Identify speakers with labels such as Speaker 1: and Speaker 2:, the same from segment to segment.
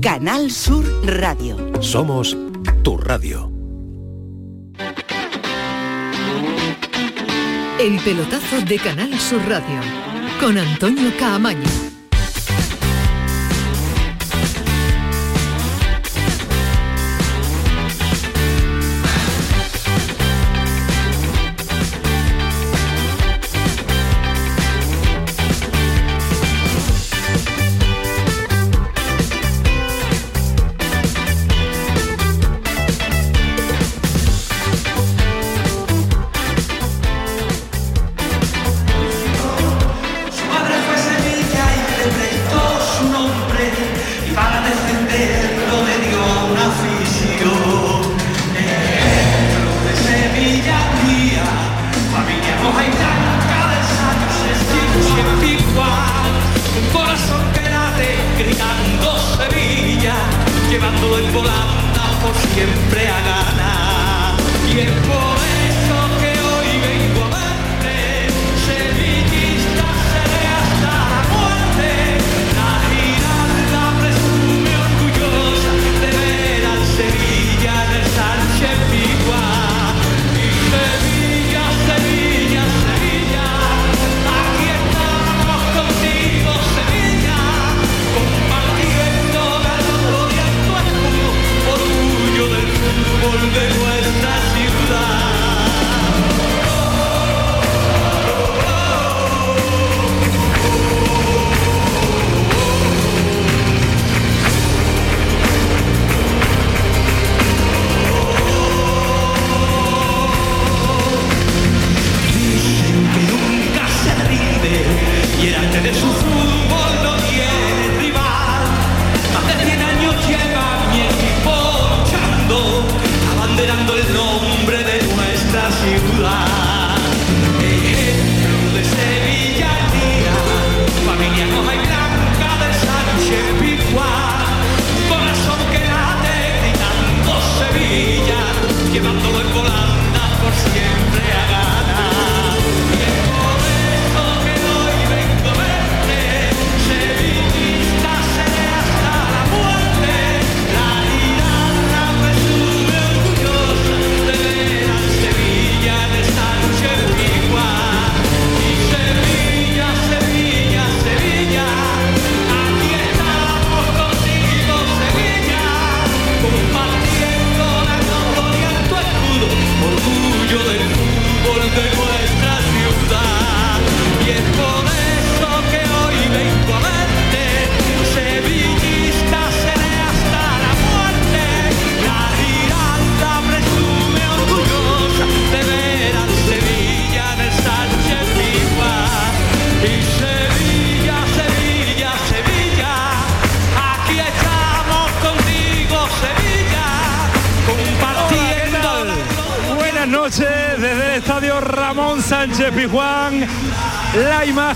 Speaker 1: Canal Sur Radio.
Speaker 2: Somos tu radio.
Speaker 3: El pelotazo de Canal Sur Radio con Antonio Caamaño.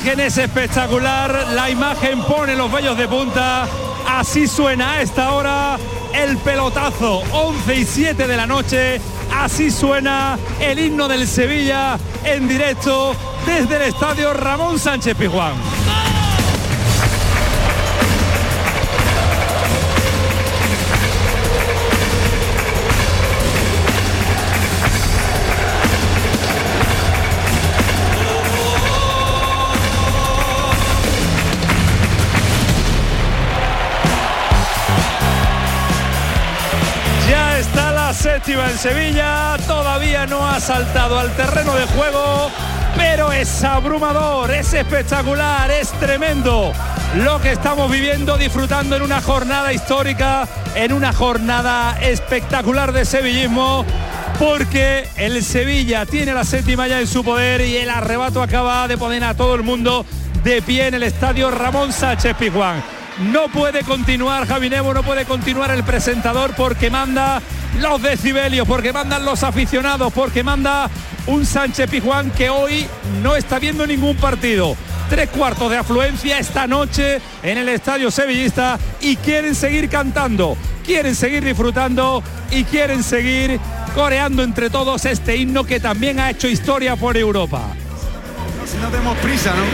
Speaker 4: Imagen es espectacular, la imagen pone los vellos de punta. Así suena a esta hora el pelotazo, 11 y 7 de la noche. Así suena el himno del Sevilla en directo desde el estadio Ramón Sánchez Pizjuán. Séptima en Sevilla, todavía no ha saltado al terreno de juego, pero es abrumador, es espectacular, es tremendo lo que estamos viviendo, disfrutando en una jornada histórica, en una jornada espectacular de sevillismo, porque el Sevilla tiene la séptima ya en su poder y el arrebato acaba de poner a todo el mundo de pie en el estadio Ramón Sánchez Pizjuán. No puede continuar Javi Nebo, no puede continuar el presentador porque manda los decibelios, porque mandan los aficionados, porque manda un Sánchez Pizjuán que hoy no está viendo ningún partido. Tres cuartos de afluencia esta noche en el estadio sevillista y quieren seguir cantando, quieren seguir disfrutando y quieren seguir coreando entre todos este himno que también ha hecho historia por Europa.
Speaker 5: Si no tenemos prisa, ¿no?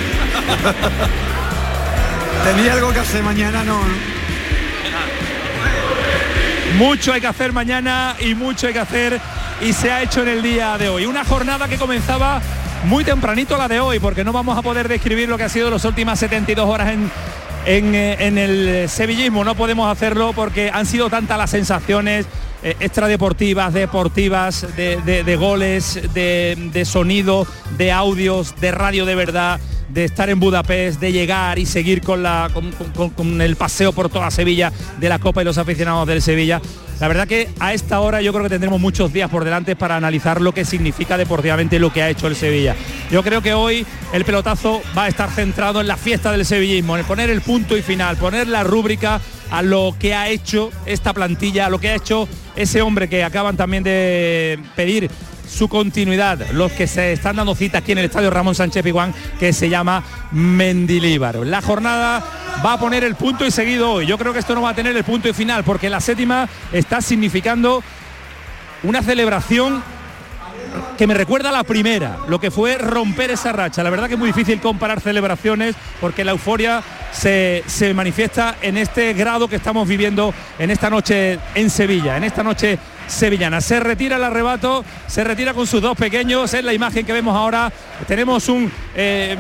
Speaker 5: Tenía algo que hacer mañana. ¿no?
Speaker 4: Mucho hay que hacer mañana y mucho hay que hacer y se ha hecho en el día de hoy. Una jornada que comenzaba muy tempranito la de hoy, porque no vamos a poder describir lo que ha sido las últimas 72 horas en, en, eh, en el sevillismo. No podemos hacerlo porque han sido tantas las sensaciones eh, extradeportivas, deportivas, de, goles, de, de sonido, de audios, de radio de verdad de estar en Budapest, de llegar y seguir con, la, con el paseo por toda Sevilla de la Copa y los aficionados del Sevilla. La verdad que a esta hora yo creo que tendremos muchos días por delante para analizar lo que significa deportivamente lo que ha hecho el Sevilla. Yo creo que hoy el pelotazo va a estar centrado en la fiesta del sevillismo, en poner el punto y final, poner la rúbrica a lo que ha hecho esta plantilla, a lo que ha hecho ese hombre que acaban también de pedir su continuidad, los que se están dando cita aquí en el estadio Ramón Sánchez Piguán, que se llama Mendilíbar. La jornada va a poner el punto y seguido hoy. Yo creo que esto no va a tener el punto y final, porque la séptima está significando una celebración que me recuerda a la primera, lo que fue romper esa racha. La verdad que es muy difícil comparar celebraciones porque la euforia se, se manifiesta en este grado que estamos viviendo en esta noche en Sevilla, en esta noche sevillana. Se retira el arrebato, se retira con sus dos pequeños, es la imagen que vemos ahora. Tenemos un, eh,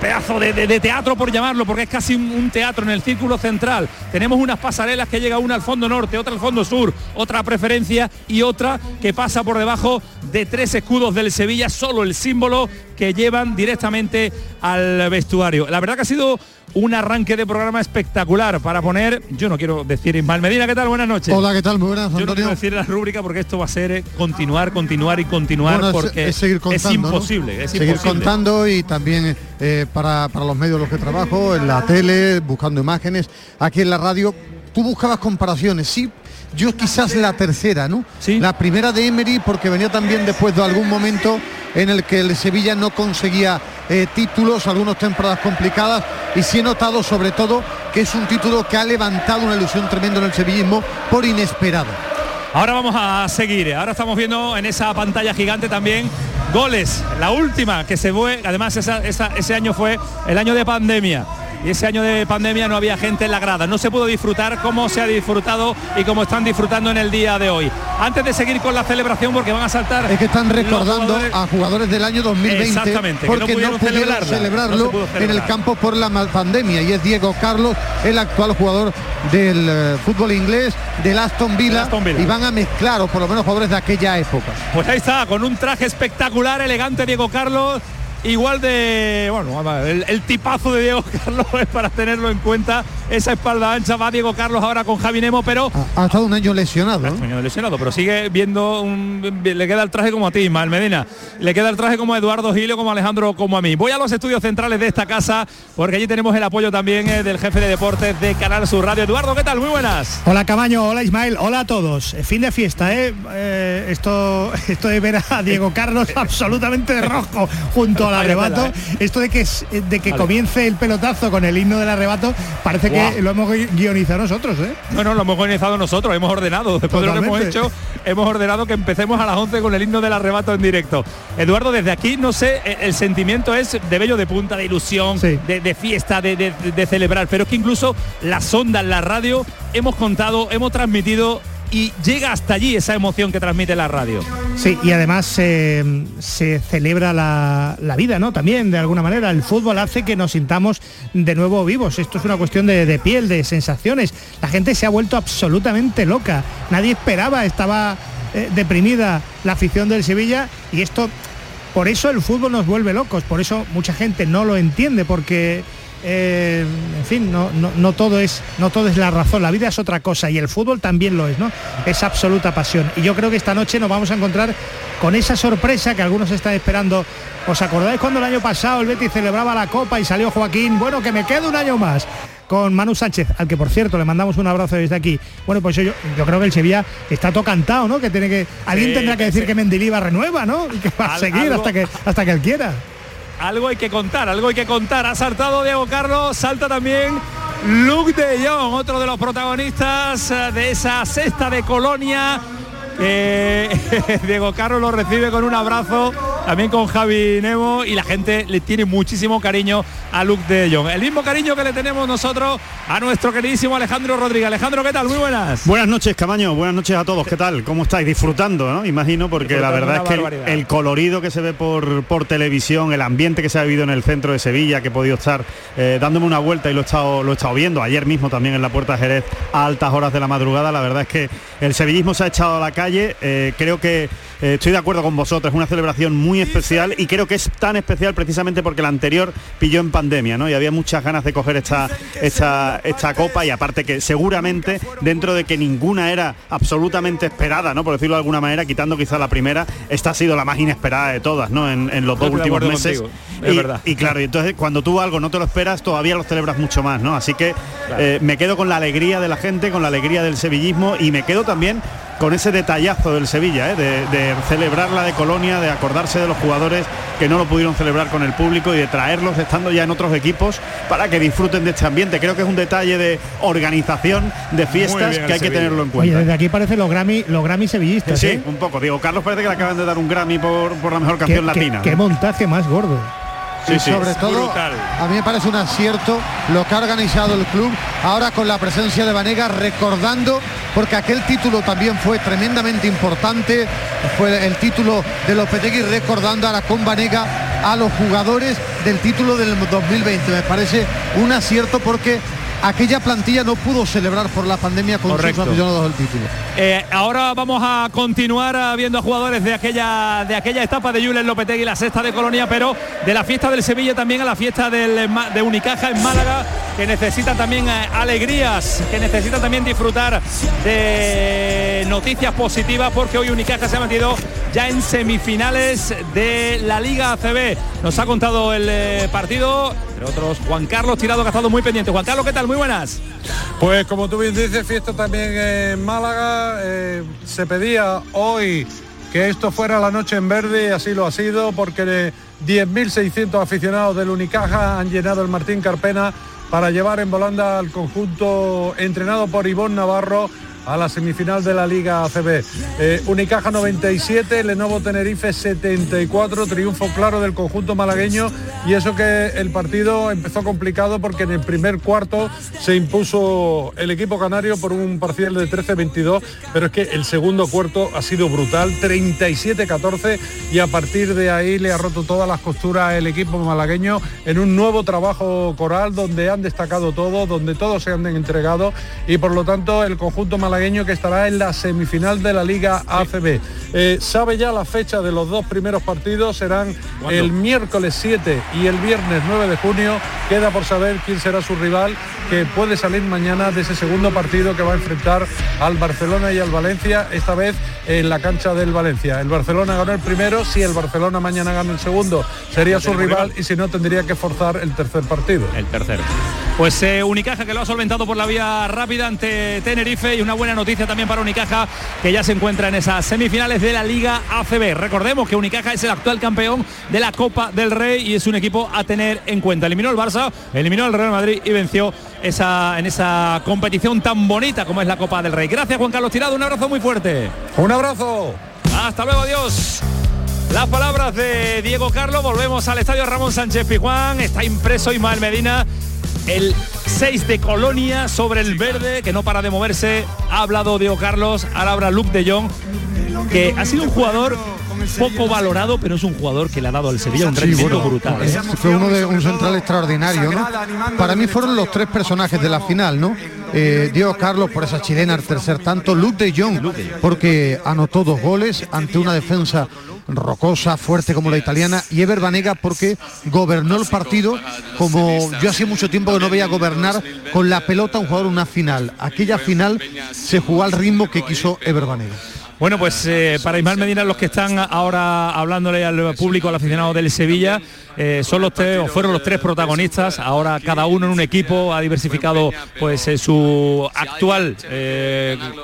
Speaker 4: pedazo de, de- teatro, por llamarlo, porque es casi un, un teatro en el círculo central. Tenemos unas pasarelas que llega una al fondo norte, otra al fondo sur, otra preferencia y otra que pasa por debajo de tres escudos del Sevilla, solo el símbolo que llevan directamente al vestuario. La verdad que ha sido un arranque de programa espectacular para poner, yo no quiero decir Ismael Medina, ¿qué tal? Buenas noches.
Speaker 6: Hola, ¿qué tal? Muy buenas,
Speaker 4: Yo no quiero
Speaker 6: Antonio.
Speaker 4: decir la rúbrica porque esto va a ser eh, continuar, continuar y continuar
Speaker 6: Bueno, es-
Speaker 4: porque
Speaker 6: es, seguir contando, ¿no?
Speaker 4: imposible, es
Speaker 6: seguir
Speaker 4: imposible.
Speaker 6: contando y también eh, para, para los medios en los que trabajo, en la tele, buscando imágenes, aquí en la radio, tú buscabas comparaciones, sí. Yo quizás la tercera, ¿no?
Speaker 4: Sí.
Speaker 6: La primera de Emery porque venía también después de algún momento en el que el Sevilla no conseguía eh, títulos, algunas temporadas complicadas y sí he notado sobre todo que es un título que ha levantado una ilusión tremenda en el sevillismo por inesperado.
Speaker 4: Ahora vamos a seguir. Ahora estamos viendo en esa pantalla gigante también goles. La última que se fue, además ese año fue el año de pandemia. Y ese año de pandemia no había gente en la grada. No se pudo disfrutar como se ha disfrutado y como están disfrutando en el día de hoy. Antes de seguir con la celebración, porque van a saltar.
Speaker 6: Es que están recordando
Speaker 4: jugadores-
Speaker 6: a jugadores del año 2020
Speaker 4: Exactamente, no
Speaker 6: porque no
Speaker 4: pudieron
Speaker 6: pudieron, celebrarlo
Speaker 4: no se pudo
Speaker 6: en el campo por la pandemia y es Diego Carlos, el actual jugador del eh, fútbol inglés, del Aston Villa,
Speaker 4: Aston Villa.
Speaker 6: y van a mezclar, o por lo menos jugadores de aquella época.
Speaker 4: Pues ahí está, con un traje espectacular, elegante Diego Carlos. Igual de, bueno, a el, el tipazo de Diego Carlos es para tenerlo en cuenta. Esa espalda ancha va Diego Carlos ahora con Javi Nemo, pero
Speaker 6: Ha, ha estado un año lesionado. ¿no?
Speaker 4: Año lesionado, pero sigue viendo un, le queda el traje como a ti, Ismael Medina. Le queda el traje como a Eduardo Gilio, como a Alejandro, como a mí. Voy a los estudios centrales de esta casa, porque allí tenemos el apoyo también eh, del jefe de deportes de Canal Sur Radio. Eduardo, ¿qué tal? Muy buenas.
Speaker 7: Hola Camaño, hola Ismael, hola a todos. Eh, Fin de fiesta, ¿eh? Eh, esto, esto de ver a Diego Carlos absolutamente de rojo junto al arrebato.
Speaker 4: ¿eh?
Speaker 7: Esto de que, es- de que
Speaker 4: Vale.
Speaker 7: comience el pelotazo con el himno del arrebato, parece que lo hemos gui- guionizado nosotros, ¿eh?
Speaker 4: Bueno, lo hemos organizado nosotros, hemos ordenado. Después de lo que hemos hecho, hemos ordenado que empecemos a las 11 con el himno del arrebato en directo. Eduardo, desde aquí, no sé, eh, el sentimiento es de bello de punta, de ilusión,
Speaker 7: Sí.
Speaker 4: de, de fiesta, de, de- de celebrar. Pero es que incluso las ondas, la radio, hemos contado, hemos transmitido y llega hasta allí esa emoción que transmite la radio.
Speaker 7: Sí, y además eh, se celebra la, la vida, ¿no? También, de alguna manera, el fútbol hace que nos sintamos de nuevo vivos. Esto es una cuestión de, piel, de sensaciones. La gente se ha vuelto absolutamente loca. Nadie esperaba, estaba eh, deprimida la afición del Sevilla y esto, por eso el fútbol nos vuelve locos, por eso mucha gente no lo entiende, porque eh, en fin, no, no, no todo es, no todo es la razón, la vida es otra cosa y el fútbol también lo es, ¿no? Es absoluta pasión. Y yo creo que esta noche nos vamos a encontrar con esa sorpresa que algunos están esperando. ¿Os acordáis cuando el año pasado el Betis celebraba la Copa y salió Joaquín? Bueno, que me quede un año más con Manu Sánchez, al que por cierto le mandamos un abrazo desde aquí. Bueno, pues yo, yo creo que el Sevilla está todo cantado, ¿no? Que tiene que. Alguien
Speaker 4: Sí,
Speaker 7: tendrá que decir
Speaker 4: sí.
Speaker 7: que Mendilibar renueva, ¿no? Y que va a
Speaker 4: Al-
Speaker 7: seguir
Speaker 4: algo-
Speaker 7: hasta que hasta que él quiera.
Speaker 4: Algo hay que contar, algo hay que contar. Ha saltado Diego Carlos, salta también Luke de Jong, otro de los protagonistas eh, de esa cesta de Colonia. Que Diego Carlos lo recibe con un abrazo también con Javi Nemo y la gente le tiene muchísimo cariño a Luke de Jong. El mismo cariño que le tenemos nosotros a nuestro queridísimo Alejandro Rodríguez. Alejandro, ¿qué tal? Muy buenas.
Speaker 8: Buenas noches, Camaño. Buenas noches a todos. ¿Qué tal? ¿Cómo estáis? Disfrutando, ¿no? Imagino, porque la verdad es que el, el, colorido que se ve por, por televisión, el ambiente que se ha vivido en el centro de Sevilla, que he podido estar eh, dándome una vuelta y lo he, estado, lo he estado viendo ayer mismo también en la Puerta de Jerez a altas horas de la madrugada, la verdad es que el sevillismo se ha echado a la calle. Eh, creo que eh, estoy de acuerdo con vosotros, es una celebración muy especial y creo que es tan especial precisamente porque la anterior pilló en pandemia, ¿no? Y había muchas ganas de coger esta, esta, esta copa y aparte que seguramente dentro de que ninguna era absolutamente esperada, ¿no? Por decirlo de alguna manera, quitando quizá la primera, esta ha sido la más inesperada de todas, ¿no? En, en los dos últimos meses.
Speaker 4: es
Speaker 8: y,
Speaker 4: verdad.
Speaker 8: y claro, y entonces cuando tú algo no te lo esperas, todavía lo celebras mucho más, ¿no? Así que
Speaker 4: Claro.
Speaker 8: eh, me quedo con la alegría de la gente, con la alegría del sevillismo y me quedo también con ese detallazo del Sevilla, ¿eh? de, de celebrar la de Colonia, de acordarse de los jugadores que no lo pudieron celebrar con el público y de traerlos estando ya en otros equipos para que disfruten de este ambiente. Creo que es un detalle de organización de fiestas que hay que tenerlo en cuenta.
Speaker 7: desde aquí parece los Grammy, los Grammy sevillistas.
Speaker 8: Sí,
Speaker 7: ¿eh?
Speaker 8: un poco. Diego Carlos parece que le acaban de dar un Grammy por, por la mejor
Speaker 7: Qué,
Speaker 8: canción
Speaker 7: qué-
Speaker 8: latina.
Speaker 7: qué montaje más gordo.
Speaker 8: Sí,
Speaker 6: y
Speaker 8: sí.
Speaker 6: sobre todo
Speaker 4: Brutal.
Speaker 6: a mí me parece un acierto lo que ha organizado el club ahora con la presencia de Vanega recordando porque aquel título también fue tremendamente importante fue el título de Lopetegui recordando ahora con Vanega a los jugadores del título del 2020 me parece un acierto porque aquella plantilla no pudo celebrar por la pandemia con
Speaker 4: Correcto.
Speaker 6: sus aficionados el título
Speaker 4: Eh, ahora vamos a continuar viendo a jugadores de aquella de aquella etapa de Julen Lopetegui, la sexta de Colonia, pero de la fiesta del Sevilla también a la fiesta del, Ma- de Unicaja en Málaga, que necesitan también eh, alegrías, que necesitan también disfrutar de noticias positivas, porque hoy Unicaja se ha metido ya en semifinales de la Liga ACB. Nos ha contado el eh, partido, otros Juan Carlos Tirado, que ha estado muy pendiente. Juan Carlos, ¿qué tal? Muy buenas.
Speaker 5: Pues como tú bien dices, fiesta también en Málaga. eh, se pedía hoy que esto fuera la noche en verde y así lo ha sido porque eh, 10.600 aficionados del Unicaja han llenado el Martín Carpena para llevar en volanda al conjunto entrenado por Ivón Navarro a la semifinal de la Liga ACB. Eh, Unicaja 97, Lenovo Tenerife 74, triunfo claro del conjunto malagueño y eso que el partido empezó complicado porque en el primer cuarto se impuso el equipo canario por un parcial de 13-22, pero es que el segundo cuarto ha sido brutal, 37-14 y a partir de ahí le ha roto todas las costuras el equipo malagueño en un nuevo trabajo coral donde han destacado todos, donde todos se han entregado y por lo tanto el conjunto malagueño que estará en la semifinal de la Liga ACB. Eh, sabe ya la fecha de los dos primeros partidos, serán el miércoles 7 y el viernes 9 de junio. Queda por saber quién será su rival, que puede salir mañana de ese segundo partido que va a enfrentar al Barcelona y al Valencia, esta vez en la cancha del Valencia. El Barcelona ganó el primero, si el Barcelona mañana gana el segundo, sería su rival y si no tendría que forzar el tercer partido.
Speaker 4: El tercero. Pues eh, Unicaja que lo ha solventado por la vía rápida ante Tenerife y una buena noticia también para Unicaja que ya se encuentra en esas semifinales de la Liga ACB. Recordemos que Unicaja es el actual campeón de la Copa del Rey y es un equipo a tener en cuenta. Eliminó el Barça, eliminó al Real Madrid y venció esa, en esa competición tan bonita como es la Copa del Rey. Gracias Juan Carlos Tirado, un abrazo muy fuerte.
Speaker 5: Un abrazo.
Speaker 4: Hasta luego, adiós. Las palabras de Diego Carlos, volvemos al estadio Ramón Sánchez Pijuán, está impreso Ismael Medina, el 6 de Colonia sobre el verde, que no para de moverse, ha hablado Diego Carlos, ahora habla Luke de Jong, que ha sido un jugador poco valorado, pero es un jugador que le ha dado al Sevilla un
Speaker 6: Sí,
Speaker 4: rendimiento
Speaker 6: bueno,
Speaker 4: brutal. ¿eh?
Speaker 6: eh, Fue uno de un central extraordinario, ¿no? Para mí fueron los tres personajes de la final, ¿no? Eh, Diego Carlos por esa chilena al tercer tanto, Luke de Jong porque anotó dos goles ante una defensa rocosa, fuerte como la italiana, y Ever Banega porque gobernó el partido como yo hace mucho tiempo que no veía gobernar con la pelota un jugador una final. Aquella final se jugó al ritmo que quiso Ever Banega.
Speaker 4: Bueno, pues eh, para Ismael Medina, los que están ahora hablándole al público, al aficionado del Sevilla, eh, son los tres, o fueron los tres protagonistas. Ahora cada uno en un equipo ha diversificado pues eh, su actual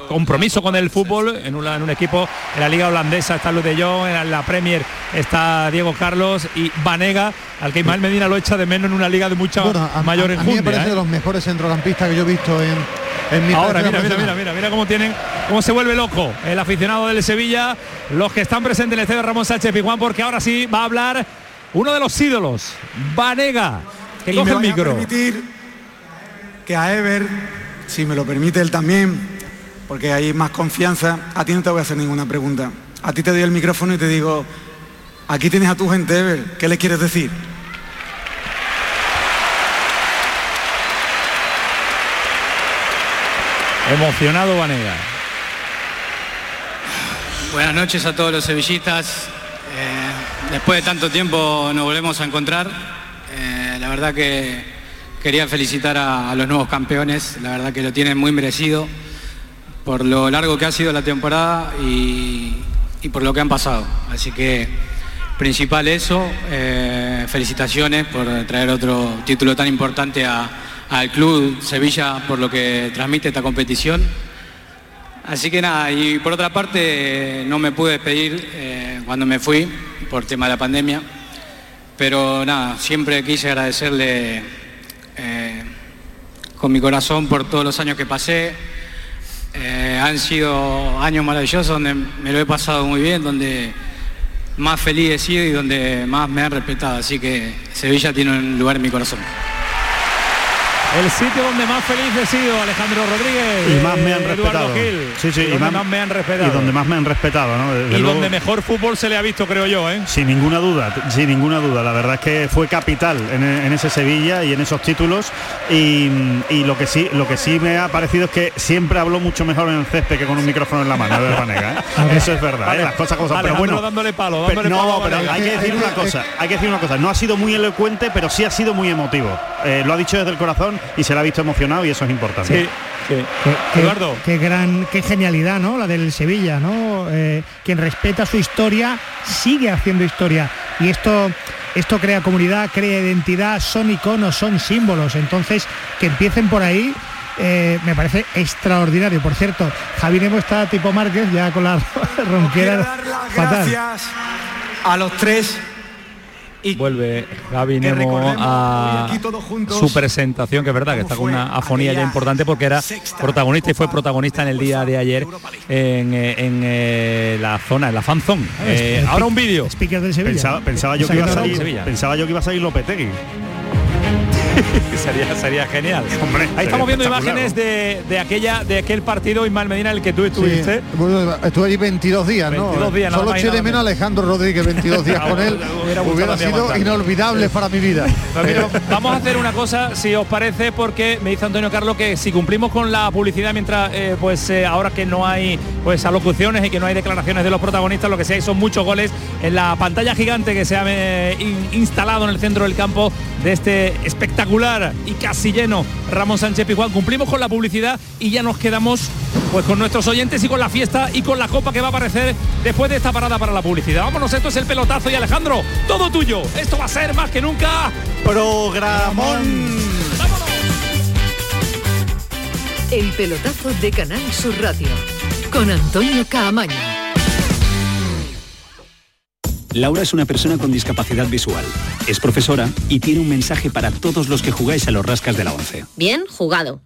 Speaker 4: compromiso con el fútbol en, una- en un equipo. En la liga holandesa está Luis de Jong, en la Premier está Diego Carlos y Vanega, al que Ismael Medina lo echa de menos en una liga de mucha
Speaker 6: Bueno, a,
Speaker 4: mayor
Speaker 6: a- a mí me
Speaker 4: enjundia.
Speaker 6: parece de los mejores centrocampistas que yo he visto en,
Speaker 4: Ahora, mira, mira, mira, mira, mira cómo tienen cómo se vuelve loco el aficionado del Sevilla, los que están presentes en el estadio Ramón Sánchez Pizjuán, porque ahora sí va a hablar uno de los ídolos, Vanega, que
Speaker 9: Y
Speaker 4: coge
Speaker 9: me
Speaker 4: el
Speaker 9: a
Speaker 4: micro.
Speaker 9: permitir que a Ever, si me lo permite él también, porque hay más confianza, a ti no te voy a hacer ninguna pregunta. A ti te doy el micrófono y te digo, aquí tienes a tu gente, Ever, ¿qué le quieres decir?
Speaker 4: Emocionado Vanega.
Speaker 10: Buenas noches a todos los sevillistas. Eh, después de tanto tiempo nos volvemos a encontrar. Eh, la verdad que quería felicitar a, los nuevos campeones. La verdad que lo tienen muy merecido por lo largo que ha sido la temporada y, y por lo que han pasado. Así que principal eso. eh, felicitaciones por traer otro título tan importante a- al club Sevilla por lo que transmite esta competición. Así que nada, y por otra parte no me pude despedir eh, cuando me fui por tema de la pandemia, pero nada, siempre quise agradecerle eh, con mi corazón por todos los años que pasé. Eh, han sido años maravillosos donde me lo he pasado muy bien, donde más feliz he sido y donde más me han respetado, así que Sevilla tiene un lugar en mi corazón.
Speaker 4: El sitio donde más feliz he sido, Alejandro Rodríguez.
Speaker 8: y más me han respetado.
Speaker 4: Gil.
Speaker 8: Sí, sí,
Speaker 4: y,
Speaker 8: y
Speaker 4: donde
Speaker 8: más,
Speaker 4: más me han respetado.
Speaker 8: Y donde más me han respetado, ¿no? Desde
Speaker 4: Y
Speaker 8: luego,
Speaker 4: donde mejor fútbol se le ha visto, creo yo, ¿eh?
Speaker 8: Sin ninguna duda, sin ninguna duda. La verdad es que fue capital en, en ese Sevilla y en esos títulos. Y, y lo que sí, lo que sí me ha parecido es que siempre habló mucho mejor en el césped que con un micrófono en la mano, de Vanega, ¿eh? Eso es verdad, ¿eh? las cosas como son. Pero
Speaker 4: Alejandro
Speaker 8: bueno,
Speaker 4: dándole palo,
Speaker 8: pero- no, pero hay que decir una cosa, hay que decir una cosa. No ha sido muy elocuente, pero sí ha sido muy emotivo. Eh, lo ha dicho desde el corazón y se le ha visto emocionado y eso es importante.
Speaker 4: Sí, sí.
Speaker 7: Qué, qué-
Speaker 4: Eduardo.
Speaker 7: qué gran, qué genialidad, ¿no? La del Sevilla, ¿no? Eh, quien respeta su historia sigue haciendo historia. Y esto, esto crea comunidad, crea identidad, son iconos, son símbolos. Entonces, que empiecen por ahí. eh, me parece extraordinario. Por cierto, Javi Nemo está tipo Márquez, ya con la
Speaker 9: Quiero
Speaker 7: ronquera
Speaker 9: dar las
Speaker 7: fatal.
Speaker 9: gracias a los tres
Speaker 4: Vuelve Gaby
Speaker 9: Que
Speaker 4: Nemo
Speaker 9: recordemos
Speaker 4: a
Speaker 9: juntos
Speaker 4: su presentación, que es verdad que está con una afonía ya importante porque era protagonista y fue protagonista en el día de ayer en, eh, en, eh, la zona, en la fan zone. Eh, ahora un vídeo.
Speaker 8: Pensaba, pensaba yo que iba a salir,
Speaker 4: Sevilla.
Speaker 8: pensaba yo que iba a salir Lopetegui.
Speaker 4: sería, sería genial.
Speaker 8: Hombre,
Speaker 4: Ahí estamos viendo imágenes de, de aquella de aquel partido Ismael Medina en el que tú estuviste.
Speaker 6: Sí, bueno, estuve allí 22 días, ¿no?
Speaker 4: 22 días,
Speaker 6: Solo eché de menos Alejandro Rodríguez 22 días con él.
Speaker 4: Hubiera
Speaker 6: sido inolvidable para mi vida.
Speaker 4: Mira, vamos a hacer una cosa, si os parece, porque me dice Antonio Carlos que si cumplimos con la publicidad mientras, eh, pues eh, ahora que no hay pues alocuciones y que no hay declaraciones de los protagonistas, lo que sí hay son muchos goles en la pantalla gigante que se ha eh, in- instalado en el centro del campo de este y casi lleno Ramón Sánchez Pizjuán. Cumplimos con la publicidad y ya nos quedamos pues con nuestros oyentes y con la fiesta y con la copa que va a aparecer después de esta parada para la publicidad. Vámonos, esto es el pelotazo y Alejandro, todo tuyo. Esto va a ser más que nunca
Speaker 8: Programón.
Speaker 3: El pelotazo de Canal Sur Radio con Antonio Caamaño.
Speaker 11: Laura es una persona con discapacidad visual. Es profesora y tiene un mensaje para todos los que jugáis a los rascas de la 11.
Speaker 12: Bien jugado.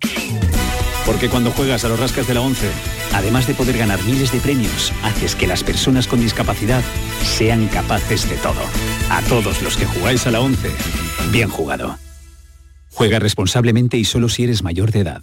Speaker 11: Porque cuando juegas a los rascas de la 11, además de poder ganar miles de premios, haces que las personas con discapacidad sean capaces de todo. A todos los que jugáis a la 11, bien jugado. Juega responsablemente y solo si eres mayor de edad.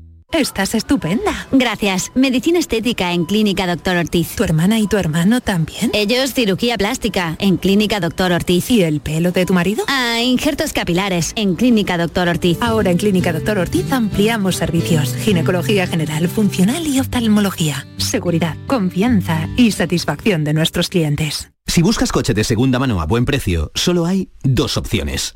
Speaker 13: Estás estupenda.
Speaker 12: Gracias. Medicina estética en Clínica Doctor Ortiz.
Speaker 13: ¿Tu hermana y tu hermano también?
Speaker 12: Ellos cirugía plástica en Clínica Doctor Ortiz.
Speaker 13: ¿Y el pelo de tu marido?
Speaker 12: Ah, injertos capilares en Clínica Doctor Ortiz.
Speaker 13: Ahora en Clínica Doctor Ortiz ampliamos servicios. Ginecología general, funcional y oftalmología. Seguridad, confianza y satisfacción de nuestros clientes.
Speaker 14: Si buscas coche de segunda mano a buen precio, solo hay dos opciones.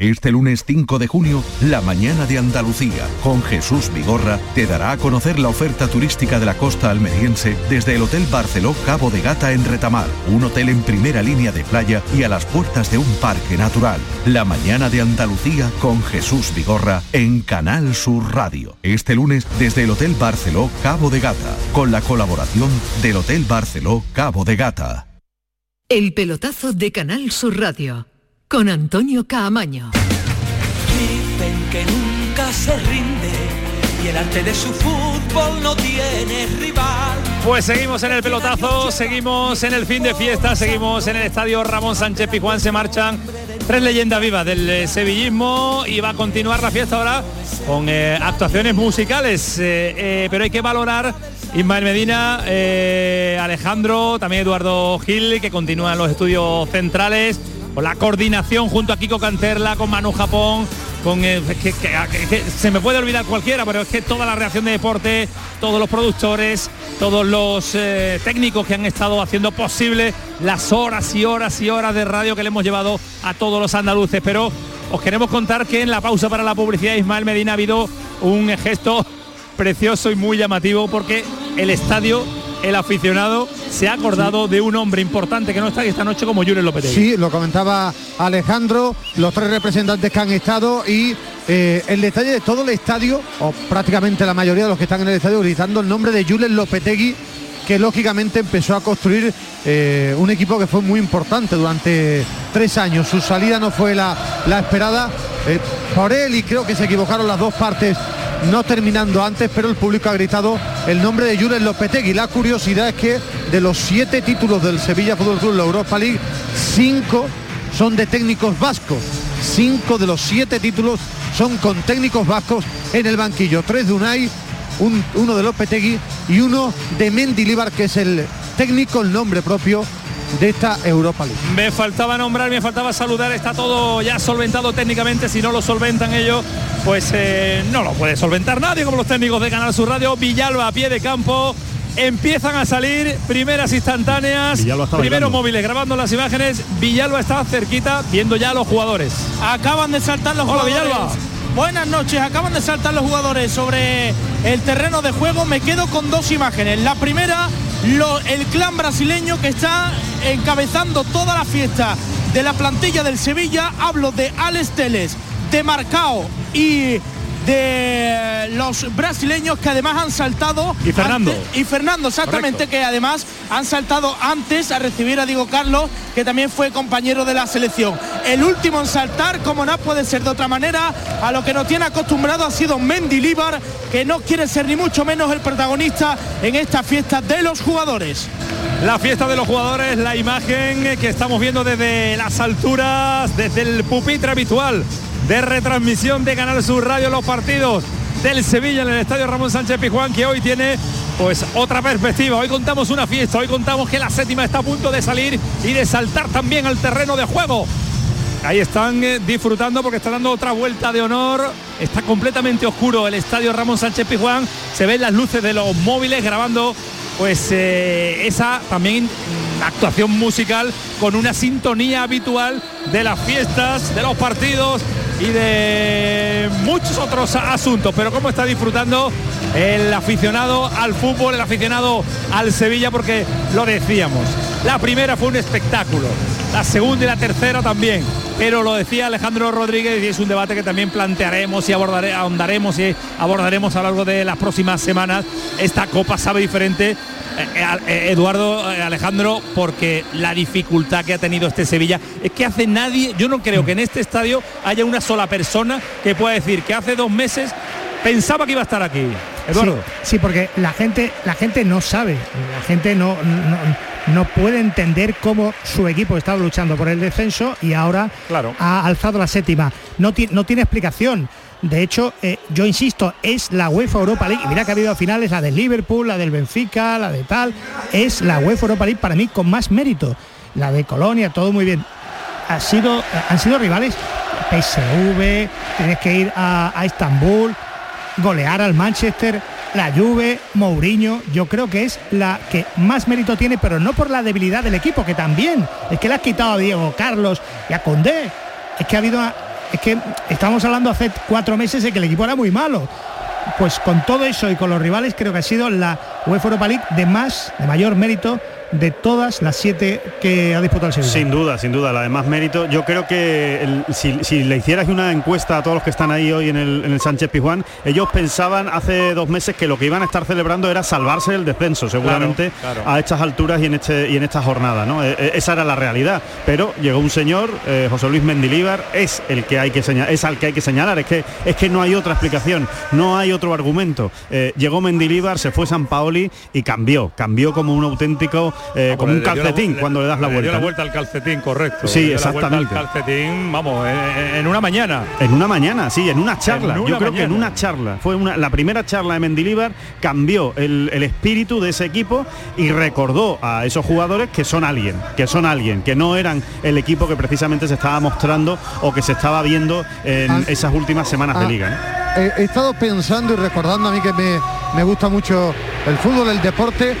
Speaker 15: Este lunes 5 de junio, la mañana de Andalucía, con Jesús Vigorra, te dará a conocer la oferta turística de la costa almeriense desde el Hotel Barceló Cabo de Gata en Retamar, un hotel en primera línea de playa y a las puertas de un parque natural. La mañana de Andalucía con Jesús Vigorra en Canal Sur Radio. Este lunes desde el Hotel Barceló Cabo de Gata, con la colaboración del Hotel Barceló Cabo de Gata.
Speaker 3: El pelotazo de Canal Sur Radio con Antonio Caamaño.
Speaker 16: Dicen que nunca se rinde y el arte de su fútbol no tiene rival.
Speaker 4: Pues seguimos en el pelotazo, seguimos en el fin de fiesta, seguimos en el estadio Ramón Sánchez Pijuán, se marchan tres leyendas vivas del eh, sevillismo y va a continuar la fiesta ahora con eh, actuaciones musicales, eh, eh, pero hay que valorar Ismael Medina, eh, Alejandro, también Eduardo Gil, que continúan los estudios centrales, la coordinación junto a Kiko Canterla, con Manu Japón, con eh, que se me puede olvidar cualquiera, pero es que toda la reacción de deporte, todos los productores, todos los eh, técnicos que han estado haciendo posible las horas y horas y horas de radio que le hemos llevado a todos los andaluces. Pero os queremos contar que en la pausa para la publicidad Ismael Medina ha habido un gesto precioso y muy llamativo porque el estadio, el aficionado, se ha acordado de un hombre importante que no está aquí esta noche como Julen Lopetegui.
Speaker 6: Sí, lo comentaba Alejandro, los tres representantes que han estado y eh, el detalle de todo el estadio, o prácticamente la mayoría de los que están en el estadio, gritando el nombre de Julen Lopetegui, que lógicamente empezó a construir eh, un equipo que fue muy importante durante tres años. Su salida no fue la, la esperada eh, por él y creo que se equivocaron las dos partes no terminando antes, pero el público ha gritado el nombre de Julen Lopetegui. La curiosidad es que de los siete títulos del Sevilla Fútbol Club la Europa League, cinco son de técnicos vascos. Cinco de los siete títulos son con técnicos vascos en el banquillo. Tres de Unai, un- uno de Lopetegui y uno de Mendilibar, que es el técnico, el nombre propio de esta Europa League.
Speaker 4: Me faltaba nombrar, me faltaba saludar, está todo ya solventado técnicamente, si no lo solventan ellos, pues eh, no lo puede solventar nadie como los técnicos de Canal Sur Radio, Villalba a pie de campo, empiezan a salir primeras instantáneas, primeros
Speaker 8: bailando.
Speaker 4: móviles grabando las imágenes, Villalba está cerquita viendo ya a los jugadores.
Speaker 17: Acaban de saltar los
Speaker 4: Hola,
Speaker 17: jugadores.
Speaker 4: Villalba.
Speaker 17: Buenas noches, acaban de saltar los jugadores sobre el terreno de juego. Me quedo con dos imágenes. La primera, lo- el clan brasileño que está encabezando toda la fiesta de la plantilla del Sevilla. Hablo de Alex Teles, de Marcao y de los brasileños que además han saltado
Speaker 4: Y Fernando.
Speaker 17: antes- y Fernando exactamente
Speaker 4: Correcto.
Speaker 17: que además han saltado antes a recibir a Diego Carlos que también fue compañero de la selección el último en saltar como no puede ser de otra manera a lo que nos tiene acostumbrado ha sido Mendy Líbar que no quiere ser ni mucho menos el protagonista en esta fiesta de los jugadores
Speaker 4: La fiesta de los jugadores, la imagen que estamos viendo desde las alturas, desde el pupitre habitual de retransmisión de Canal Sur Radio los partidos del Sevilla en el Estadio Ramón Sánchez Pizjuán que hoy tiene pues otra perspectiva. Hoy contamos una fiesta, hoy contamos que la séptima está a punto de salir y de saltar también al terreno de juego. Ahí están eh, disfrutando porque están dando otra vuelta de honor. Está completamente oscuro el estadio Ramón Sánchez Pizjuán. Se ven las luces de los móviles grabando pues eh, esa también mm, actuación musical con una sintonía habitual de las fiestas, de los partidos y de muchos otros asuntos. Pero cómo está disfrutando el aficionado al fútbol, el aficionado al Sevilla, porque lo decíamos. La primera fue un espectáculo, la segunda y la tercera también. Pero lo decía Alejandro Rodríguez y es un debate que también plantearemos y abordaré, ahondaremos y abordaremos a lo largo de las próximas semanas. Esta copa sabe diferente Eduardo eh, Alejandro, porque la dificultad que ha tenido este Sevilla es que hace nadie, yo no creo que en este estadio haya una sola persona que pueda decir que hace dos meses pensaba que iba a estar aquí. Eduardo.
Speaker 7: Sí, porque la gente, la gente no sabe, la gente no, no, puede entender cómo su equipo estaba luchando por el descenso y ahora ha alzado la séptima. No, no tiene explicación. De hecho, eh, yo insisto, es la UEFA Europa League. Y mira que ha habido finales, la del Liverpool, la del Benfica, la de tal. Es la UEFA Europa League para mí con más mérito. La de Colonia, todo muy bien. Ha sido, han sido rivales PSV, tienes que ir a, a Estambul, golear al Manchester, la Juve, Mourinho, yo creo que es la que más mérito tiene, pero no por la debilidad del equipo, que también, es que le has quitado a Diego Carlos y a Condé, es que ha habido es que estamos hablando hace cuatro meses de que el equipo era muy malo. Pues con todo eso y con los rivales creo que ha sido la UEFA Europa League de más, de mayor mérito de todas las siete que ha disputado el Sevilla.
Speaker 8: Sin duda, sin duda, la de más mérito. Yo creo que si, le hicieras una encuesta a todos los que están ahí hoy en el, Sánchez Pizjuán, ellos pensaban hace dos meses que lo que iban a estar celebrando era salvarse del descenso, seguramente a estas alturas y en este y en esta jornada, ¿no? E, e, esa era la realidad. Pero llegó un señor, eh, José Luis Mendilíbar, es el que hay que señalar, es al que hay que señalar, es que es que no hay otra explicación, no hay otro argumento. Eh, llegó Mendilíbar, se fue San Paoli y cambió, cambió como un auténtico eh, como un calcetín cuando le das la vuelta. Dio
Speaker 4: la vuelta al calcetín, correcto.
Speaker 8: Sí, exactamente.
Speaker 4: calcetín, vamos, en, una mañana.
Speaker 8: En una mañana, sí, en una charla. Yo creo que en una charla. Fue una, la primera charla de Mendilíbar, cambió el, espíritu de ese equipo y recordó a esos jugadores que son alguien, que son alguien, que no eran el equipo que precisamente se estaba mostrando o que se estaba viendo en ah. esas últimas semanas de
Speaker 6: ah.
Speaker 8: liga.
Speaker 6: He, estado pensando y recordando a mí que me, me gusta mucho el fútbol, el deporte,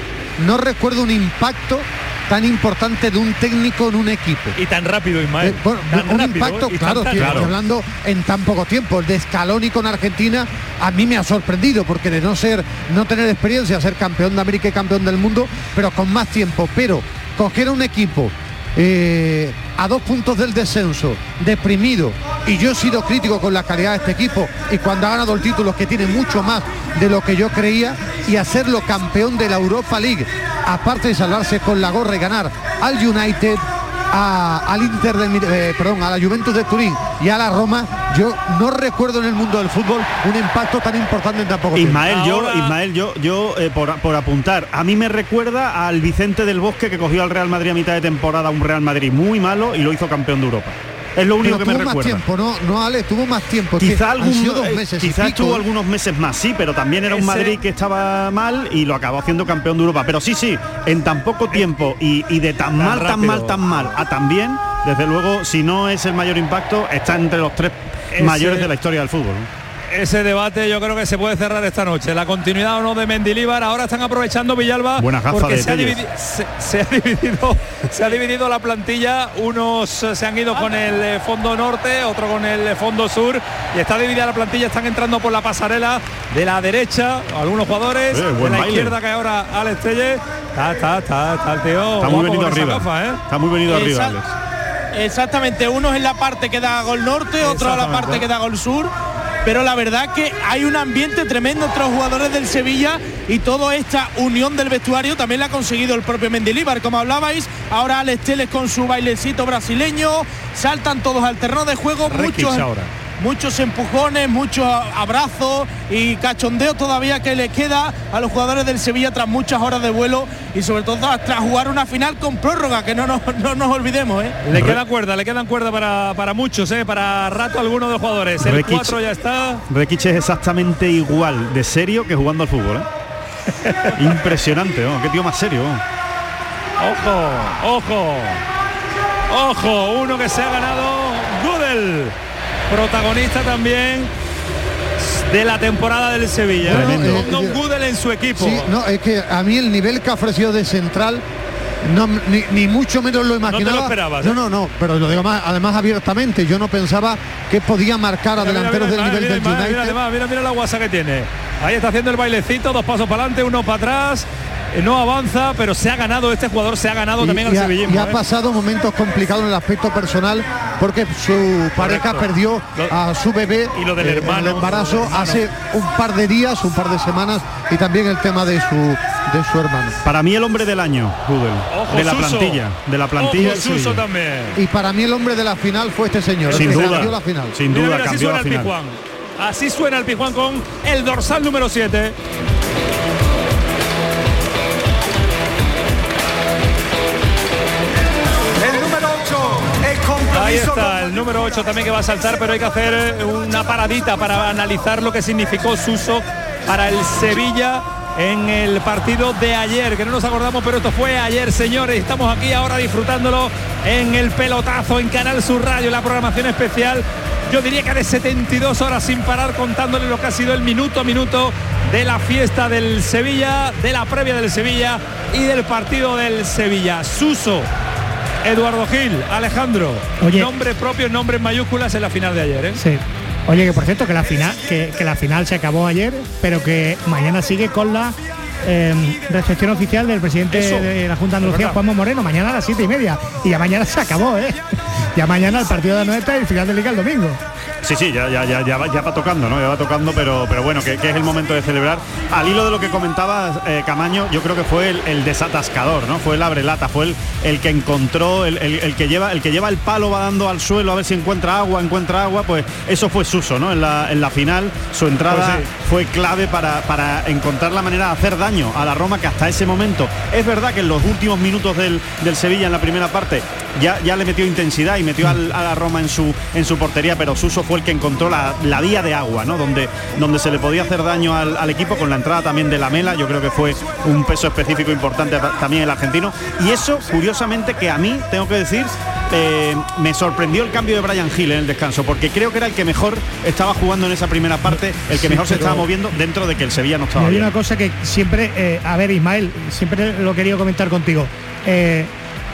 Speaker 6: no recuerdo un impacto tan importante de un técnico en un equipo.
Speaker 4: Y tan rápido, Ismael.
Speaker 6: Eh, un impacto, claro, estoy hablando en tan poco tiempo. El de Scaloni con Argentina a mí me ha sorprendido porque de no ser, no tener experiencia, ser campeón de América y campeón del mundo, pero con más tiempo. Pero coger un equipo eh, a dos puntos del descenso, deprimido, y yo he sido crítico con la calidad de este equipo, y cuando ha ganado el título, que tiene mucho más de lo que yo creía, y hacerlo campeón de la Europa League, aparte de salvarse con la gorra y ganar al United, al Inter de, eh, perdón, a la Juventus de Turín y a la Roma, yo no recuerdo en el mundo del fútbol un impacto tan importante en tan poco
Speaker 8: Ismael, yo, Ismael, yo, yo eh, por, por, apuntar, a mí me recuerda al Vicente del Bosque que cogió al Real Madrid a mitad de temporada, un Real Madrid muy malo y lo hizo campeón de Europa. Es lo único que me recuerda.
Speaker 6: más tiempo, no, no Ale, tuvo más tiempo.
Speaker 8: Quizá algún, dos eh, meses. quizás tuvo algunos meses más, sí, pero también era un Madrid que estaba mal y lo acabó haciendo campeón de Europa. Pero sí, sí, en tan poco tiempo y, de tan, mal, tan mal, tan mal a tan bien, desde luego, si no es el mayor impacto, está entre los tres mayores de la historia del fútbol
Speaker 4: ese debate yo creo que se puede cerrar esta noche. La continuidad o no de Mendilíbar. Ahora están aprovechando Villalba porque se ha, dividido, se, ha, dividido, la plantilla. Unos se han ido con el eh, fondo norte, otro con el fondo sur. Y está dividida la plantilla. Están entrando por la pasarela de la derecha algunos jugadores. de la izquierda que ahora Alex Telle. Está, está, está, está el tío.
Speaker 8: Está muy venido arriba. ¿eh? Está muy venido arriba, Alex.
Speaker 17: Exactamente, uno es en la parte que da gol norte, otro a la parte que da gol sur pero la verdad que hay un ambiente tremendo entre los jugadores del Sevilla y toda esta unión del vestuario también la ha conseguido el propio Mendilíbar, como hablabais, ahora Alex Teles con su bailecito brasileño, saltan todos al terreno de juego, muchos ahora muchos empujones, muchos abrazos y cachondeo todavía que le queda a los jugadores del Sevilla tras muchas horas de vuelo y sobre todo tras jugar una final con prórroga, que no nos, no nos olvidemos. ¿eh?
Speaker 4: Le queda cuerda, le quedan cuerda para, para muchos, ¿eh? para rato algunos de los jugadores. El 4 ya está.
Speaker 8: Requich es exactamente igual de serio que jugando al fútbol. ¿eh? Impresionante, ¿no? qué tío más serio.
Speaker 4: Ojo, ojo, ojo, uno que se ha ganado Gudel protagonista también de la temporada del Sevilla. ¿eh? Gudel en su equipo.
Speaker 6: no, es que a mí el nivel que ha ofrecido de central no, ni, mucho menos lo imaginaba.
Speaker 4: No, esperabas,
Speaker 6: no, no, no, pero lo digo más, además abiertamente. Yo no pensaba que podía marcar a delanteros del nivel del United.
Speaker 4: Mira, mira, mira la guasa que tiene. Ahí está haciendo el bailecito, dos pasos para adelante, uno para atrás. No avanza, pero se ha ganado, este jugador se ha ganado también al sevillismo.
Speaker 6: Y ha ¿eh? pasado momentos complicados en el aspecto personal porque su pareja perdió a su bebé
Speaker 4: y lo del
Speaker 6: eh,
Speaker 4: hermano,
Speaker 6: el embarazo hace un par de días, un par de semanas y también el tema de su de su hermano.
Speaker 8: Para mí el hombre del año, Google, de la plantilla, de la plantilla.
Speaker 4: también.
Speaker 6: Y para mí el hombre de la final fue este señor,
Speaker 8: sin duda,
Speaker 6: la final.
Speaker 8: Sin duda, cambió la final.
Speaker 4: Así suena el Pijuán con el dorsal número 7. Ahí está, el número 8 también que va a saltar, pero hay que hacer eh, una paradita para analizar lo que significó Suso para el Sevilla en el partido de ayer, que no nos acordamos, pero esto fue ayer, señores. Estamos aquí ahora disfrutándolo en el pelotazo, en Canal Sur Radio, la programación especial. Yo diría que de 72 horas sin parar contándole lo que ha sido el minuto a minuto de la fiesta del Sevilla, de la previa del Sevilla y del partido del Sevilla. Suso Eduardo Gil, Alejandro, nombre propio, nombre en mayúsculas en la final de ayer. ¿eh?
Speaker 7: Sí. Oye, que por cierto, que la final, que, la final se acabó ayer, pero que mañana sigue con la em, recepción oficial del presidente de la Junta de Andalucía, Juanmo Moreno, mañana a las siete y media. Y ya mañana se acabó, ¿eh? Ya mañana el partido de Anoeta y el final de Liga el domingo.
Speaker 8: Sí, sí, ya, ya, ya, ya, va, ya va tocando, ¿no? Ya va tocando, pero, pero bueno, que, es el momento de celebrar. Al hilo de lo que comentaba eh, Camaño, yo creo que fue el, desatascador, ¿no? Fue el abrelata, fue el, el que encontró, el, que lleva, el que lleva el palo va dando al suelo a ver si encuentra agua, encuentra agua, pues eso fue Suso, ¿no? En la, en la final, su entrada pues fue clave para, para encontrar la manera de hacer daño a la Roma que hasta ese momento. Es verdad que en los últimos minutos del, del Sevilla en la primera parte ya, ya le metió intensidad y metió a la Roma en su, en su portería, pero Suso fue el que encontró la, vía de agua, ¿no? Donde, donde se le podía hacer daño al, equipo con la entrada también de la Mela, yo creo que fue un peso específico importante también el argentino. Y eso, curiosamente, que a mí, tengo que decir, eh, me sorprendió el cambio de Brian Hill en el descanso, porque creo que era el que mejor estaba jugando en esa primera parte, el que mejor se estaba moviendo dentro de que el Sevilla no estaba.
Speaker 7: Hay una cosa que siempre, eh, a ver Ismael, siempre lo quería comentar contigo. Eh,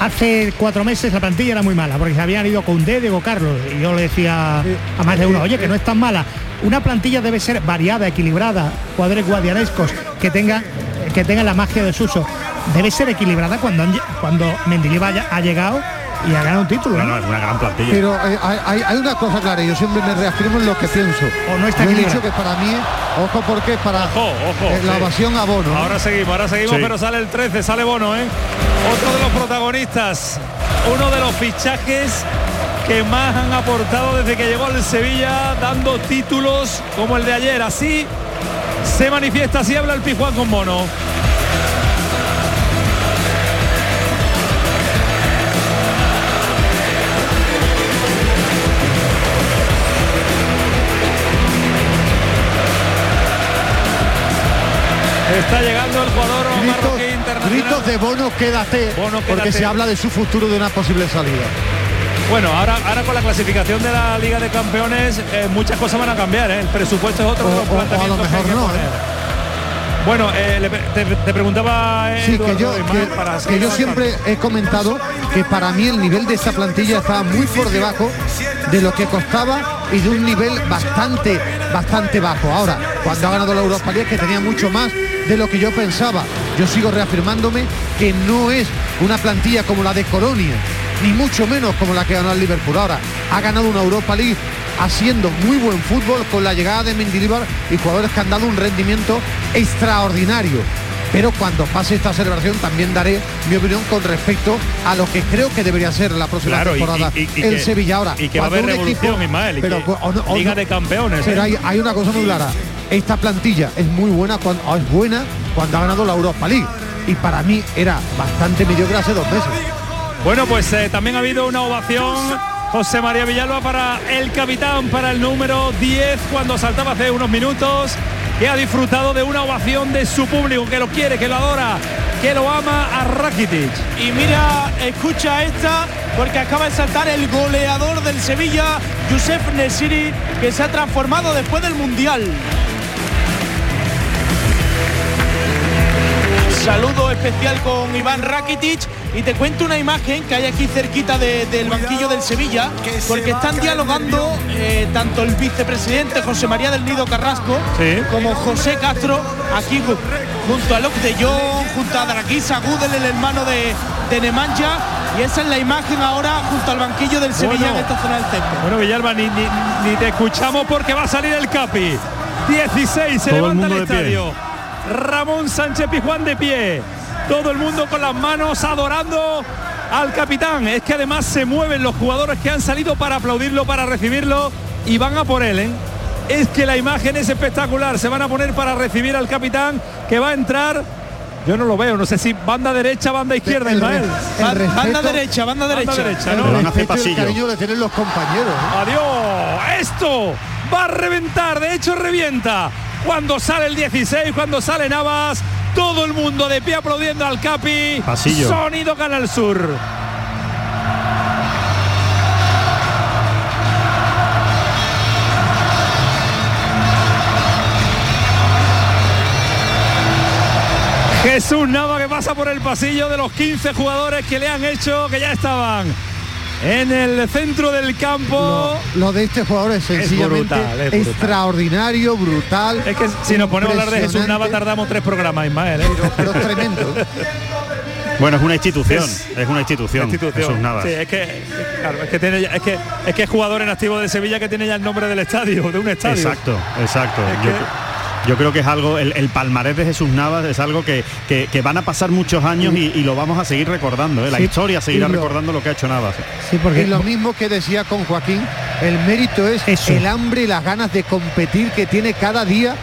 Speaker 7: hace cuatro meses la plantilla era muy mala, porque se habían ido con D, Diego Carlos, y yo le decía a más de uno, oye, que no es tan mala. Una plantilla debe ser variada, equilibrada, cuadres guadianescos, que tengan que tengan la magia de Suso. Debe ser equilibrada cuando, cuando Mendilibar ha llegado y ha ganado un título.
Speaker 8: ¿no? es una gran plantilla.
Speaker 6: Pero eh, hay, una cosa clara, yo siempre me reafirmo en lo que pienso.
Speaker 7: O no está
Speaker 6: yo he dicho que para mí, ojo porque para
Speaker 4: ojo, ojo,
Speaker 6: eh, la evasión a Bono.
Speaker 4: Ahora seguimos, ahora seguimos, pero sale el 13, sale Bono, ¿eh? Otro de los protagonistas, uno de los fichajes que más han aportado desde que llegó al Sevilla, dando títulos como el de ayer. Así se manifiesta, así habla el Pijuán con Bono. Está llegando el jugador marroquí internacional.
Speaker 6: Gritos de Bono, quédate, porque se habla de su futuro de una posible salida.
Speaker 4: Bueno, ahora, ahora con la clasificación de la Liga de Campeones eh, muchas cosas van a cambiar. ¿eh? El presupuesto es otro de los planteamientos
Speaker 6: mejor que no, ¿eh?
Speaker 4: Bueno, te, preguntaba
Speaker 6: sí, que yo, que yo siempre he comentado que para mí el nivel de esta plantilla estaba muy por debajo de lo que costaba y de un nivel bastante, bastante bajo. Ahora, cuando ha ganado la Europa League, que tenía mucho más de lo que yo pensaba. Yo sigo reafirmándome que no es una plantilla como la de Colonia, ni mucho menos como la que ganó el Liverpool. Ahora, ha ganado una Europa League haciendo muy buen fútbol con la llegada de Mendilibar y jugadores que han dado un rendimiento extraordinario. Pero cuando pase esta celebración también daré mi opinión con respecto a lo que creo que debería ser la próxima temporada el Sevilla ahora.
Speaker 4: Y que va a haber revolución, Ismael, pero, Liga de Campeones.
Speaker 6: Pero ¿eh? hay, una cosa muy clara esta plantilla es muy buena cuando es buena cuando ha ganado la Europa League y para mí era bastante mediocre hace dos meses.
Speaker 4: Bueno, pues eh, también ha habido una ovación José María Villalba para el capitán, para el número 10 cuando saltaba hace unos minutos, que ha disfrutado de una ovación de su público, que lo quiere, que lo adora, que lo ama a Rakitic.
Speaker 17: Y mira, escucha esta, porque acaba de saltar el goleador del Sevilla, Josef Nesiri, que se ha transformado después del Mundial. Saludo especial con Iván Rakitic y te cuento una imagen que hay aquí cerquita de- del banquillo del Sevilla, porque están dialogando eh, tanto el vicepresidente José María del Nido Carrasco
Speaker 4: Sí.
Speaker 17: como José Castro aquí ju- junto a Locke de Jong, junto a Draguisa Gudel, el hermano de, de Nemanja, y esa es la imagen ahora junto al banquillo del Sevilla
Speaker 4: Bueno.
Speaker 17: en esta zona del césped.
Speaker 4: Bueno, Villalba, ni, ni, ni te escuchamos porque va a salir el Capi. 16, se
Speaker 8: Todo
Speaker 4: levanta el,
Speaker 8: pie.
Speaker 4: Ramón Sánchez Pizjuán de pie. Todo el mundo con las manos adorando al capitán. Es que además se mueven los jugadores que han salido para aplaudirlo, para recibirlo y van a por él. ¿eh? Es que la imagen es espectacular. Se van a poner para recibir al capitán que va a entrar. Yo no lo veo, no sé si banda derecha, banda izquierda,
Speaker 6: El
Speaker 4: Ismael.
Speaker 6: res- el respeto-
Speaker 17: banda derecha, banda
Speaker 4: Banda
Speaker 17: derecha.
Speaker 4: derecha,
Speaker 6: El
Speaker 4: ¿no?
Speaker 8: van a hacer
Speaker 6: respeto y el
Speaker 8: pasillo.
Speaker 6: cariño le tienen los compañeros. ¿eh?
Speaker 4: Adiós. Esto va a reventar, de hecho revienta. Cuando sale el 16, cuando sale Navas, todo el mundo de pie aplaudiendo al Capi.
Speaker 8: Pasillo.
Speaker 4: Sonido Canal Sur. Jesús Nava que pasa por el pasillo de los 15 jugadores que le han hecho, que ya estaban en el centro del campo.
Speaker 6: Lo de este jugador es sencillamente
Speaker 4: brutal, es brutal.
Speaker 6: extraordinario, brutal.
Speaker 4: Es que si nos ponemos a hablar de Jesús Nava tardamos tres programas, Ismael. ¿eh?
Speaker 6: Pero tremendo.
Speaker 8: Bueno, es una institución,
Speaker 4: Es-
Speaker 8: es, una institución,
Speaker 4: Institución.
Speaker 8: Jesús Navas.
Speaker 4: Sí, es que, claro, es que tiene es que es que es jugador en activo de Sevilla que tiene ya el nombre del estadio, de un estadio.
Speaker 8: Exacto, exacto.
Speaker 4: Es
Speaker 8: Yo,
Speaker 4: que-
Speaker 8: yo creo que es algo, el, el palmarés de Jesús Navas es algo que, que- que van a pasar muchos años y, y lo vamos a seguir recordando. ¿eh? La
Speaker 6: Sí,
Speaker 8: historia seguirá
Speaker 6: lo-
Speaker 8: recordando lo que ha hecho Navas.
Speaker 7: Sí, porque
Speaker 6: Y lo mismo que decía con Joaquín, el mérito es
Speaker 7: Eso.
Speaker 6: el hambre y las ganas de competir que tiene cada día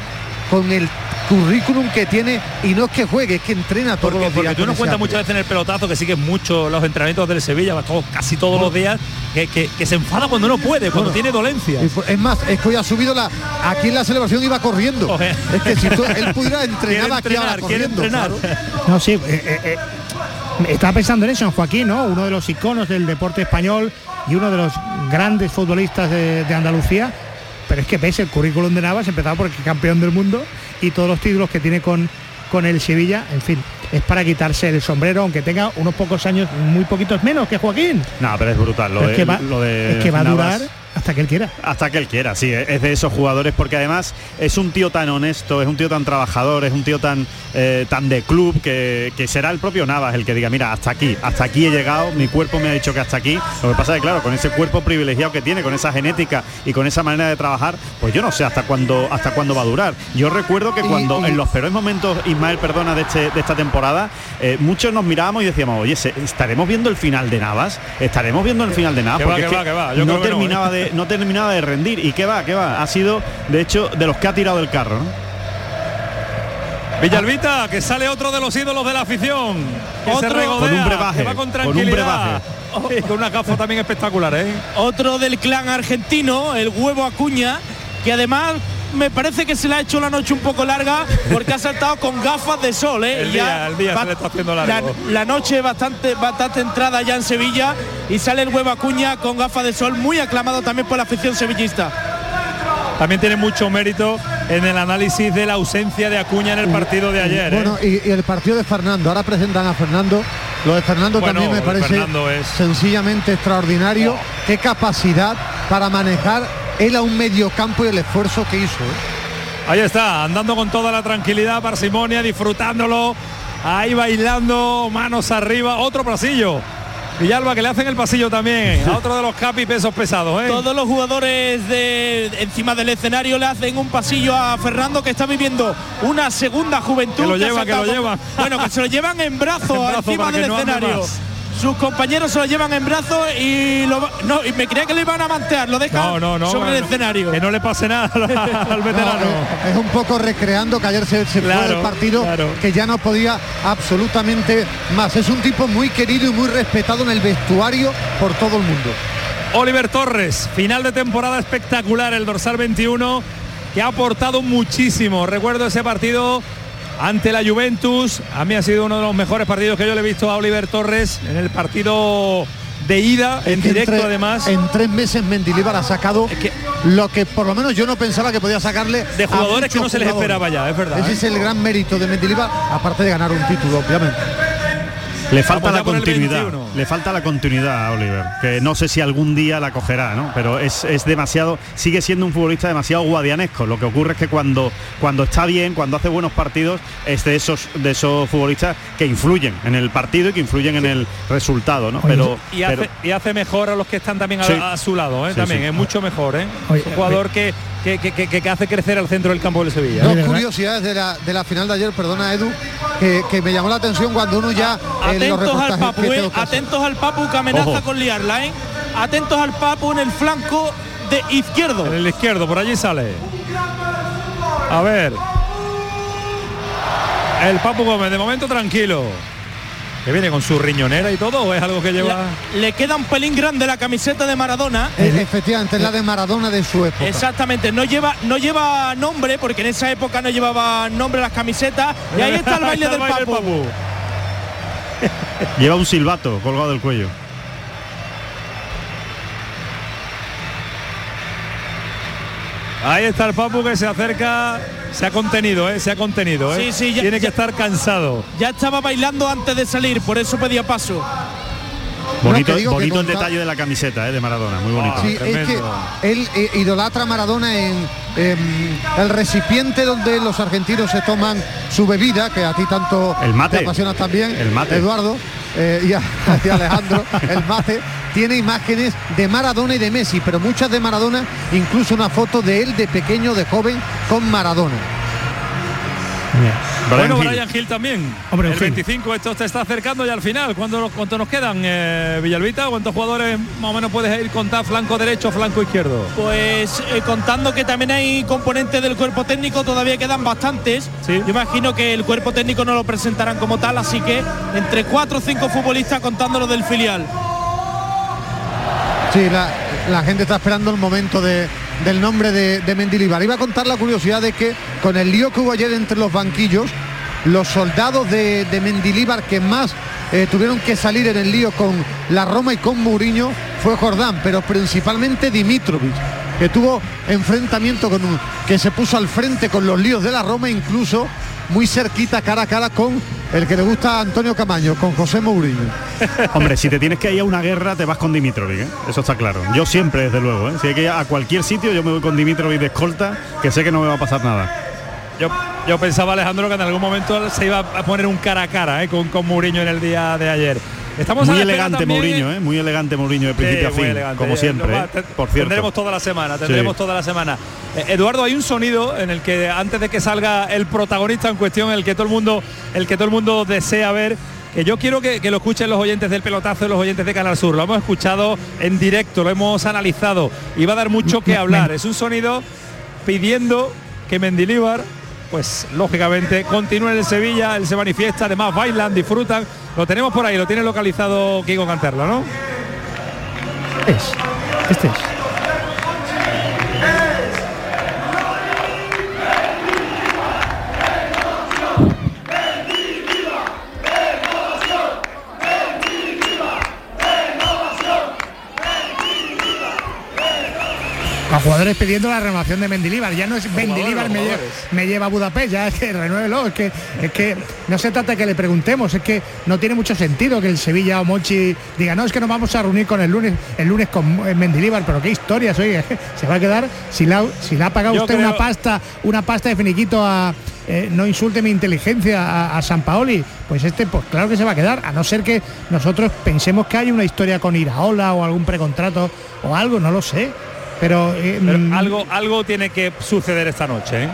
Speaker 6: con el currículum que tiene y no es que juegue, es que entrena todos
Speaker 4: Porque,
Speaker 6: los
Speaker 4: porque
Speaker 6: días.
Speaker 4: tú
Speaker 6: con
Speaker 4: nos cuentas muchas veces en el pelotazo que sigues mucho los entrenamientos del Sevilla, va todos- casi todos los días, que, que- que se enfada cuando no puede, cuando
Speaker 6: Bueno,
Speaker 4: tiene dolencia.
Speaker 6: Es más, es que hoy ha subido la. Aquí en la celebración iba corriendo. Es que si tú- él pudiera
Speaker 4: Quiere
Speaker 6: entrenar aquí ahora
Speaker 4: entrenar, quiere
Speaker 6: corriendo.
Speaker 4: entrenar.
Speaker 6: claro.
Speaker 7: No, sí. eh, eh, eh, estaba pensando en eso, en Joaquín, ¿no? Uno de los iconos del deporte español y uno de los grandes futbolistas de, de Andalucía. Pero es que ves el currículum de Navas, empezado por el campeón del mundo y todos los títulos que tiene con, con el Sevilla, en fin, es para quitarse el sombrero, aunque tenga unos pocos años, muy poquitos menos que Joaquín.
Speaker 8: No, pero es brutal. Lo
Speaker 7: Pero
Speaker 8: de,
Speaker 7: es, que va,
Speaker 8: lo de
Speaker 7: es que va a durar hasta que él quiera.
Speaker 8: Hasta que él quiera, sí, es de esos jugadores porque además es un tío tan honesto, es un tío tan trabajador, es un tío tan eh, tan de club que, que será el propio Navas el que diga, mira, hasta aquí, hasta aquí he llegado, mi cuerpo me ha dicho que hasta aquí. Lo que pasa es que claro, con ese cuerpo privilegiado que tiene, con esa genética y con esa manera de trabajar, pues yo no sé hasta cuándo hasta cuándo va a durar. Yo recuerdo que cuando
Speaker 6: y-
Speaker 8: en los peores momentos, Ismael, perdona, de, este, de esta temporada, eh, muchos nos mirábamos y decíamos, oye, ¿se- ¿estaremos viendo el final de Navas? ¿Estaremos viendo el final de Navas?
Speaker 4: Que va,
Speaker 8: Porque
Speaker 4: que va,
Speaker 8: que
Speaker 4: que va. Yo
Speaker 8: no
Speaker 4: creo que no,
Speaker 8: terminaba
Speaker 4: ¿eh?
Speaker 8: de no terminaba de rendir y qué va qué va ha sido de hecho de los que ha tirado el carro ¿no?
Speaker 4: Villalbita, que sale otro de los ídolos de la afición. Que se
Speaker 17: Otro-
Speaker 4: regodea,
Speaker 8: Con un brebaje,
Speaker 4: que va con
Speaker 8: con un
Speaker 4: tranquilidad. Con una gafa también espectacular, ¿eh?
Speaker 17: Otro del clan argentino, el huevo Acuña, que además me parece que se le ha hecho la noche un poco larga porque ha saltado con gafas de sol, ¿eh?
Speaker 4: El
Speaker 17: Y
Speaker 4: día- el día se le está haciendo largo.
Speaker 17: La, la noche bastante, bastante entrada ya en Sevilla y sale el huevo Acuña con gafas de sol, muy aclamado también por la afición sevillista.
Speaker 4: También tiene mucho mérito en el análisis de la ausencia de Acuña en el partido de ayer. ¿eh?
Speaker 6: Bueno, y, y el partido de Fernando. Ahora presentan a Fernando. Lo de Fernando
Speaker 4: Bueno,
Speaker 6: también me parece
Speaker 4: es-
Speaker 6: sencillamente extraordinario. Qué capacidad para manejar él a un mediocampo y el esfuerzo que hizo. ¿eh?
Speaker 4: Ahí está, andando con toda la tranquilidad, parsimonia, disfrutándolo. Ahí bailando, manos arriba, otro pasillo. Villalba que le hacen el pasillo también a otro de los capi pesos pesados, ¿eh?
Speaker 17: Todos los jugadores de encima del escenario le hacen un pasillo a Fernando que está viviendo una segunda juventud.
Speaker 4: Que lo lleva, que lo lleva.
Speaker 17: Bueno, que se lo llevan en brazos
Speaker 4: brazo
Speaker 17: encima del
Speaker 4: no
Speaker 17: escenario. Sus compañeros se lo llevan en brazos y lo no, y me creía que lo iban a mantear, lo dejan
Speaker 4: No, no, no.
Speaker 17: sobre el
Speaker 4: no,
Speaker 17: escenario.
Speaker 4: Que no le pase nada al veterano.
Speaker 6: No, es, es un poco recreando que ayer se, se fue
Speaker 4: Claro,
Speaker 6: del partido
Speaker 4: claro.
Speaker 6: que ya no podía absolutamente más. Es un tipo muy querido y muy respetado en el vestuario por todo el mundo.
Speaker 4: Oliver Torres, final de temporada espectacular, el dorsal 21, que ha aportado muchísimo. Recuerdo ese partido ante la Juventus. A mí ha sido uno de los mejores partidos que yo le he visto a Oliver Torres en el partido de ida, en
Speaker 6: Es que
Speaker 4: directo además.
Speaker 6: En tres meses Mendilibar ha sacado lo que por lo menos yo no pensaba que podía sacarle
Speaker 4: de jugadores que no se les esperaba ya, es verdad.
Speaker 6: Ese
Speaker 4: ¿eh?
Speaker 6: es el gran mérito de Mendilibar, aparte de ganar un título, obviamente.
Speaker 8: Le falta la continuidad. Le falta la continuidad a Oliver. Que no sé si algún día la cogerá, ¿no? Pero es, demasiado. Sigue siendo un futbolista demasiado guadianesco. Lo que ocurre es que cuando, cuando está bien, cuando hace buenos partidos, es de esos, de esos futbolistas que influyen en el partido y que influyen en el resultado, ¿no? Pero,
Speaker 4: y, hace, mejor a los que están también a, su lado, ¿eh? también. Es mucho mejor, ¿eh? un jugador que que, hace crecer al centro del campo de Sevilla.
Speaker 6: Dos curiosidades de la, de la final de ayer, perdona Edu, que, me llamó la atención cuando uno ya...
Speaker 17: Atentos al Papu, eh, atentos al Papu que amenaza con liarla, ¿eh? Atentos al Papu en el flanco de izquierdo.
Speaker 4: En el izquierdo, por allí sale. A ver. El Papu Gómez, de momento tranquilo que viene con su riñonera y todo o es algo que lleva
Speaker 17: le queda un pelín grande la camiseta de Maradona
Speaker 6: eh, efectivamente es la de Maradona de su época
Speaker 17: exactamente no lleva no lleva nombre porque en esa época no llevaba nombre las camisetas y ahí está el baile, del, papu.
Speaker 8: lleva un silbato colgado del cuello
Speaker 4: Ahí está el Papu que se acerca, se ha contenido, ¿eh? se ha contenido. ¿eh? Sí, sí, Tiene que estar cansado.
Speaker 17: Ya estaba bailando antes de salir, por eso pedía paso.
Speaker 8: Bonito, bonito el detalle de la camiseta ¿eh? de Maradona, muy bonito.
Speaker 6: sí, es que él eh, idolatra a Maradona en, el recipiente donde los argentinos se toman su bebida, que a ti tanto
Speaker 8: el mate.
Speaker 6: te apasiona también,
Speaker 8: el mate.
Speaker 6: Eduardo. Eh, y, a, Alejandro, el mate, tiene imágenes de Maradona y de Messi, pero muchas de Maradona, incluso una foto de él de pequeño, de joven, con Maradona.
Speaker 4: Bueno, Brian Hill también. Hombre, el 25, esto te está acercando ya al final. ¿Cuánto, cuánto nos quedan, eh, Villalbita? ¿Cuántos jugadores más o menos puedes ir contar flanco derecho, flanco izquierdo?
Speaker 17: Pues eh, contando que también hay componentes del cuerpo técnico, todavía quedan bastantes. ¿Sí? Yo imagino que el cuerpo técnico no lo presentarán como tal, así que entre cuatro o cinco futbolistas contándolo del filial.
Speaker 6: Sí, la, gente está esperando el momento de, del nombre de, de Mendilibar. Iba a contar la curiosidad de que con el lío que hubo ayer entre los banquillos, los soldados de, de Mendilibar que más eh, tuvieron que salir en el lío con la Roma y con Mourinho fue Jordán, pero principalmente Dimitrovic, que tuvo enfrentamiento con un, que se puso al frente con los líos de la Roma, incluso muy cerquita cara a cara con el que le gusta a Antonio Camaño, con José Mourinho.
Speaker 8: Hombre, si te tienes que ir a una guerra, te vas con Dimitrovic, ¿eh? eso está claro. Yo siempre, desde luego, ¿eh? si hay que ir a cualquier sitio, yo me voy con Dimitrovic de escolta, que sé que no me va a pasar nada.
Speaker 4: Yo, yo pensaba, Alejandro, que en algún momento se iba a poner un cara a cara ¿eh? con, con Mourinho en el día de ayer.
Speaker 8: Estamos muy elegante Mourinho, ¿eh? muy elegante Mourinho de principio a fin, como siempre. ¿eh? Por cierto.
Speaker 4: Tendremos toda la semana, tendremos toda la semana. Eh, Eduardo, hay un sonido en el que antes de que salga el protagonista en cuestión, el que todo el mundo, el que todo el mundo desea ver, que yo quiero que, lo escuchen los oyentes del pelotazo y los oyentes de Canal Sur. Lo hemos escuchado en directo, lo hemos analizado y va a dar mucho que hablar. Es un sonido pidiendo que Mendilíbar pues lógicamente continúa en el Sevilla, él se manifiesta, además bailan, disfrutan. Lo tenemos por ahí, lo tiene localizado Kiko Canterla, ¿no?
Speaker 7: Es, este es. Los jugadores pidiendo la renovación de Mendilibar. Ya no es Mendilibar me lleva, a Budapest, ya es que renuévelo. Es que, es que no se trata de que le preguntemos, es que no tiene mucho sentido que el Sevilla o Mochi diga, no, es que nos vamos a reunir con el lunes, el lunes con Mendilibar, pero qué historias, oye, se va a quedar, si la, si le ha pagado usted una pasta, una pasta de finiquito a. Eh, no insulte mi inteligencia a, San Paoli, pues este, pues claro que se va a quedar, a no ser que nosotros pensemos que hay una historia con Iraola o algún precontrato o algo, no lo sé. Pero, eh,
Speaker 4: mm, algo, algo tiene que suceder esta noche. ¿eh?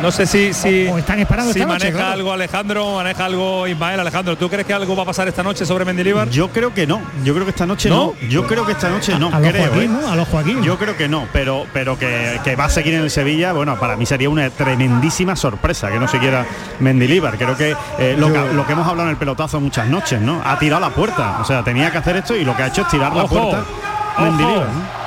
Speaker 4: No sé si, si,
Speaker 7: están esperando
Speaker 4: si maneja algo Alejandro, maneja algo Ismael. Alejandro, ¿tú crees que algo va a pasar esta noche sobre Mendilibar?
Speaker 8: Yo creo que no. Yo creo que esta noche no. Yo creo que esta noche no.
Speaker 7: A,
Speaker 8: creo,
Speaker 7: ¿eh? A los Joaquín.
Speaker 8: Yo creo que no, pero, pero que, va a seguir en el Sevilla, bueno, para mí sería una tremendísima sorpresa que no se quiera Mendilibar. Creo que, lo, que hemos hablado en el pelotazo muchas noches, ¿no? Ha tirado la puerta. O sea, tenía que hacer esto y lo que ha hecho es tirar la puerta. Mendilibar.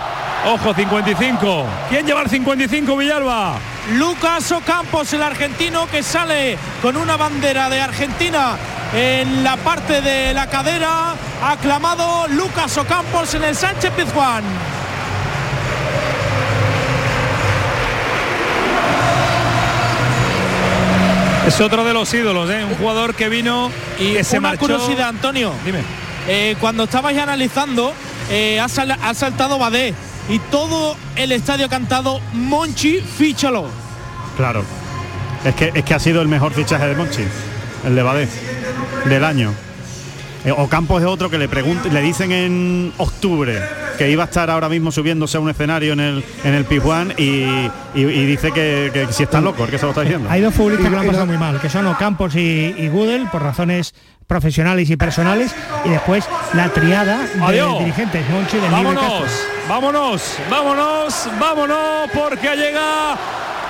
Speaker 4: Ojo, 55. ¿Quién lleva el 55, Villalba?
Speaker 17: Lucas Ocampos, el argentino que sale con una bandera de Argentina en la parte de la cadera. Aclamado Lucas Ocampos en el Sánchez Pizjuán.
Speaker 4: Es otro de los ídolos, ¿eh? un jugador que vino y que se
Speaker 17: una
Speaker 4: marchó.
Speaker 17: curiosidad, Antonio.
Speaker 4: Dime.
Speaker 17: Eh, cuando estabais analizando, eh, ha, ha saltado Badé y todo el estadio ha cantado Monchi, fíchalo.
Speaker 8: Claro. Es que, es que ha sido el mejor fichaje de Monchi, el de Badé, del año. Eh, Ocampo es otro que le preguntan, le dicen en octubre que iba a estar ahora mismo subiéndose a un escenario en el en el Pijuán y, y- y dice que, que si está loco, que se lo está diciendo.
Speaker 7: Hay dos futbolistas que lo han pasado muy mal, que son Ocampos y, y Gudel, por razones profesionales y personales, y después la triada de
Speaker 4: Adiós.
Speaker 7: dirigentes, Monchi, de
Speaker 4: Vámonos,
Speaker 7: Castro.
Speaker 4: Vámonos, vámonos, vámonos, porque llega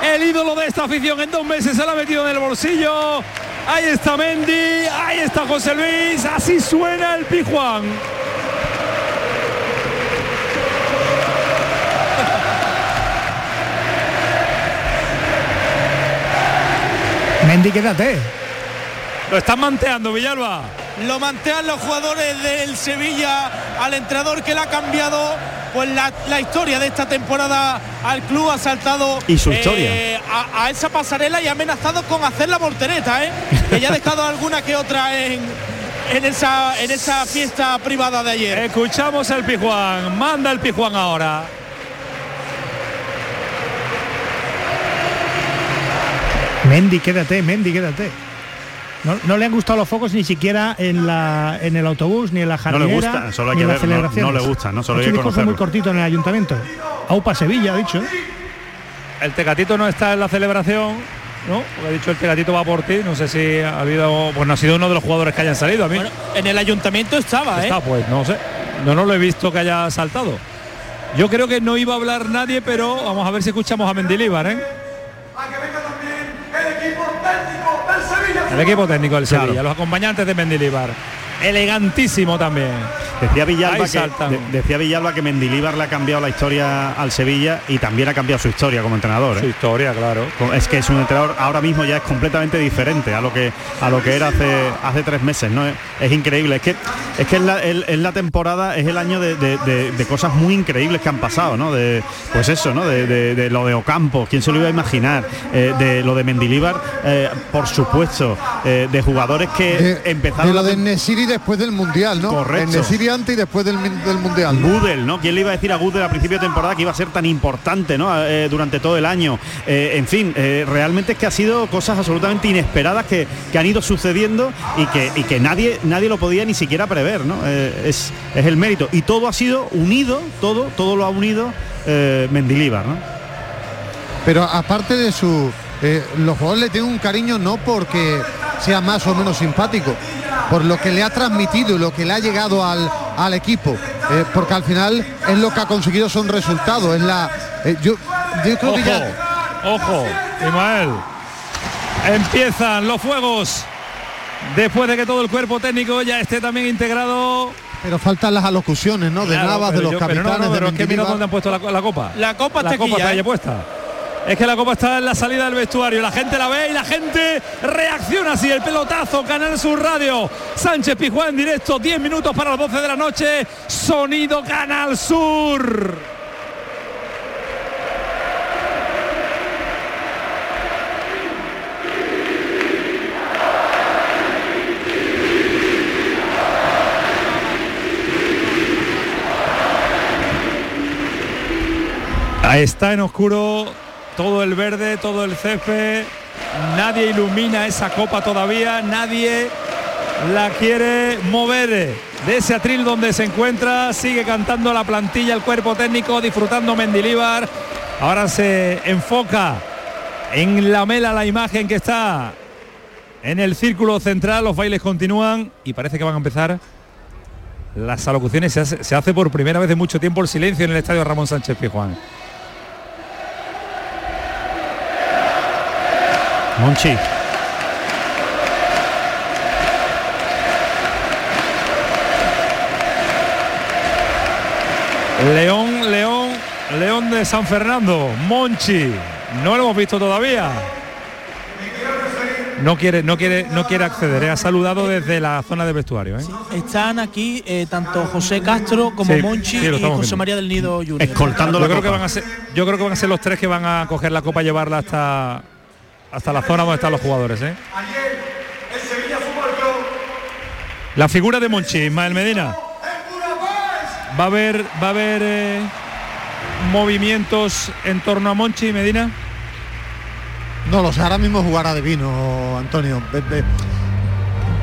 Speaker 4: el ídolo de esta afición. En dos meses se la ha metido en el bolsillo. Ahí está Mendy, ahí está José Luis, así suena el Pijuán.
Speaker 7: Mendy, quédate.
Speaker 4: Lo están manteando, Villalba.
Speaker 17: Lo mantean los jugadores del Sevilla al entrenador que le ha cambiado pues la, la historia de esta temporada al club ha saltado
Speaker 8: Y su
Speaker 17: eh,
Speaker 8: historia.
Speaker 17: a, a esa pasarela y ha amenazado con hacer la voltereta, ¿eh? que ya ha dejado alguna que otra en, en esa en esa fiesta privada de ayer.
Speaker 4: Escuchamos al Pijuán, manda el Pijuán ahora.
Speaker 7: Mendy, quédate, Mendy, quédate. No, no le han gustado los focos ni siquiera en, la, en el autobús, ni en la
Speaker 8: No
Speaker 7: jardinera,
Speaker 8: le gusta, solo hay que ver, no- no le gusta, ¿no? Solo
Speaker 7: Ha
Speaker 8: hay que
Speaker 7: un muy cortito en el ayuntamiento. Aupa Sevilla, ha dicho. ¿eh?
Speaker 4: El Tecatito no está en la celebración, ¿no? Porque ha dicho el Tecatito va por ti. No sé si ha habido. Pues no ha sido uno de los jugadores que hayan salido a mí.
Speaker 17: Bueno, en el ayuntamiento estaba, ¿eh?
Speaker 4: Está, pues no sé. No, no lo he visto que haya saltado. Yo creo que no iba a hablar nadie, pero vamos a ver si escuchamos a Mendilíbar, ¿eh? El equipo técnico del Sevilla, los acompañantes de Mendilíbar. Elegantísimo también.
Speaker 8: Decía Villalba, que, de- decía Villalba que Mendilíbar le ha cambiado la historia al Sevilla y también ha cambiado su historia como entrenador. ¿eh?
Speaker 4: Su historia, claro.
Speaker 8: Es que es un entrenador ahora mismo ya es completamente diferente a lo que a lo que era hace hace tres meses, ¿no? Es, es increíble. Es que es que es la, el- es la temporada, es el año de, de- de- de cosas muy increíbles que han pasado, ¿no? De, pues eso, ¿no? De, de- de lo de Ocampo, quién se lo iba a imaginar, Eh, de lo de Mendilíbar, eh, por supuesto, eh, de jugadores que
Speaker 6: De,
Speaker 8: empezaron
Speaker 6: de lo
Speaker 8: la
Speaker 6: de Nesiri después del Mundial, ¿no?
Speaker 8: Correcto.
Speaker 6: En Nesiri antes y después del, del Mundial. ¿no?
Speaker 8: Gudel, ¿no? ¿Quién le iba a decir a Gudel a principio de temporada que iba a ser tan importante, ¿no? Eh, durante todo el año. Eh, en fin, eh, realmente es que ha sido cosas absolutamente inesperadas que, que han ido sucediendo y que, y que nadie, nadie lo podía ni siquiera prever, ¿no? Eh, es, es el mérito. Y todo ha sido unido, todo, todo lo ha unido eh, Mendilíbar, ¿no?
Speaker 6: Pero aparte de su... eh, los jugadores le tienen un cariño no porque sea más o menos simpático, por lo que le ha transmitido y lo que le ha llegado al, al equipo. eh, porque al final es lo que ha conseguido son resultados. Es la. eh, yo, yo creo que
Speaker 4: Ojo,
Speaker 6: ya.
Speaker 4: ojo, Ismael. Empiezan los fuegos. Después de que todo el cuerpo técnico ya esté también integrado.
Speaker 6: Pero faltan las alocuciones, ¿no? De
Speaker 4: Claro,
Speaker 6: Navas, de los
Speaker 4: yo- pero
Speaker 6: capitanes,
Speaker 4: no, no,
Speaker 6: de
Speaker 4: es que mira dónde han puesto la, la copa.
Speaker 17: La copa
Speaker 4: la
Speaker 17: está aquí
Speaker 4: copa
Speaker 17: ya,
Speaker 4: está ahí
Speaker 17: ¿eh?
Speaker 4: puesta. Es que la copa está en la salida del vestuario. La gente la ve y la gente reacciona así. El pelotazo, Canal Sur Radio. Sánchez Pijuán en directo, 10 minutos para las 12 de la noche. Sonido Canal Sur. Está en oscuro todo el verde, todo el césped. Nadie ilumina esa copa todavía, nadie la quiere mover de ese atril donde se encuentra. Sigue cantando la plantilla, el cuerpo técnico, disfrutando Mendilíbar. Ahora se enfoca en la mela la imagen que está en el círculo central. Los bailes continúan y parece que van a empezar las alocuciones. Se hace, se hace por primera vez en mucho tiempo el silencio en el estadio Ramón Sánchez Pizjuán.
Speaker 8: Monchi.
Speaker 4: León, León, León de San Fernando, Monchi. No lo hemos visto todavía. No quiere, no quiere, no quiere acceder. Ha saludado desde la zona de vestuario. ¿eh?
Speaker 17: Están aquí eh, tanto José Castro como
Speaker 4: Sí,
Speaker 17: Monchi
Speaker 4: sí,
Speaker 17: y José
Speaker 4: viendo.
Speaker 17: María del Nido Junior.
Speaker 4: yo creo que van a ser, yo creo que van a ser los tres que van a coger la copa y llevarla hasta hasta la zona donde están los jugadores. ¿eh? La figura de Monchi, Ismael Medina. Va a haber, va a haber eh, movimientos en torno a Monchi Medina.
Speaker 6: No lo sé, ahora mismo jugará de vino, Antonio.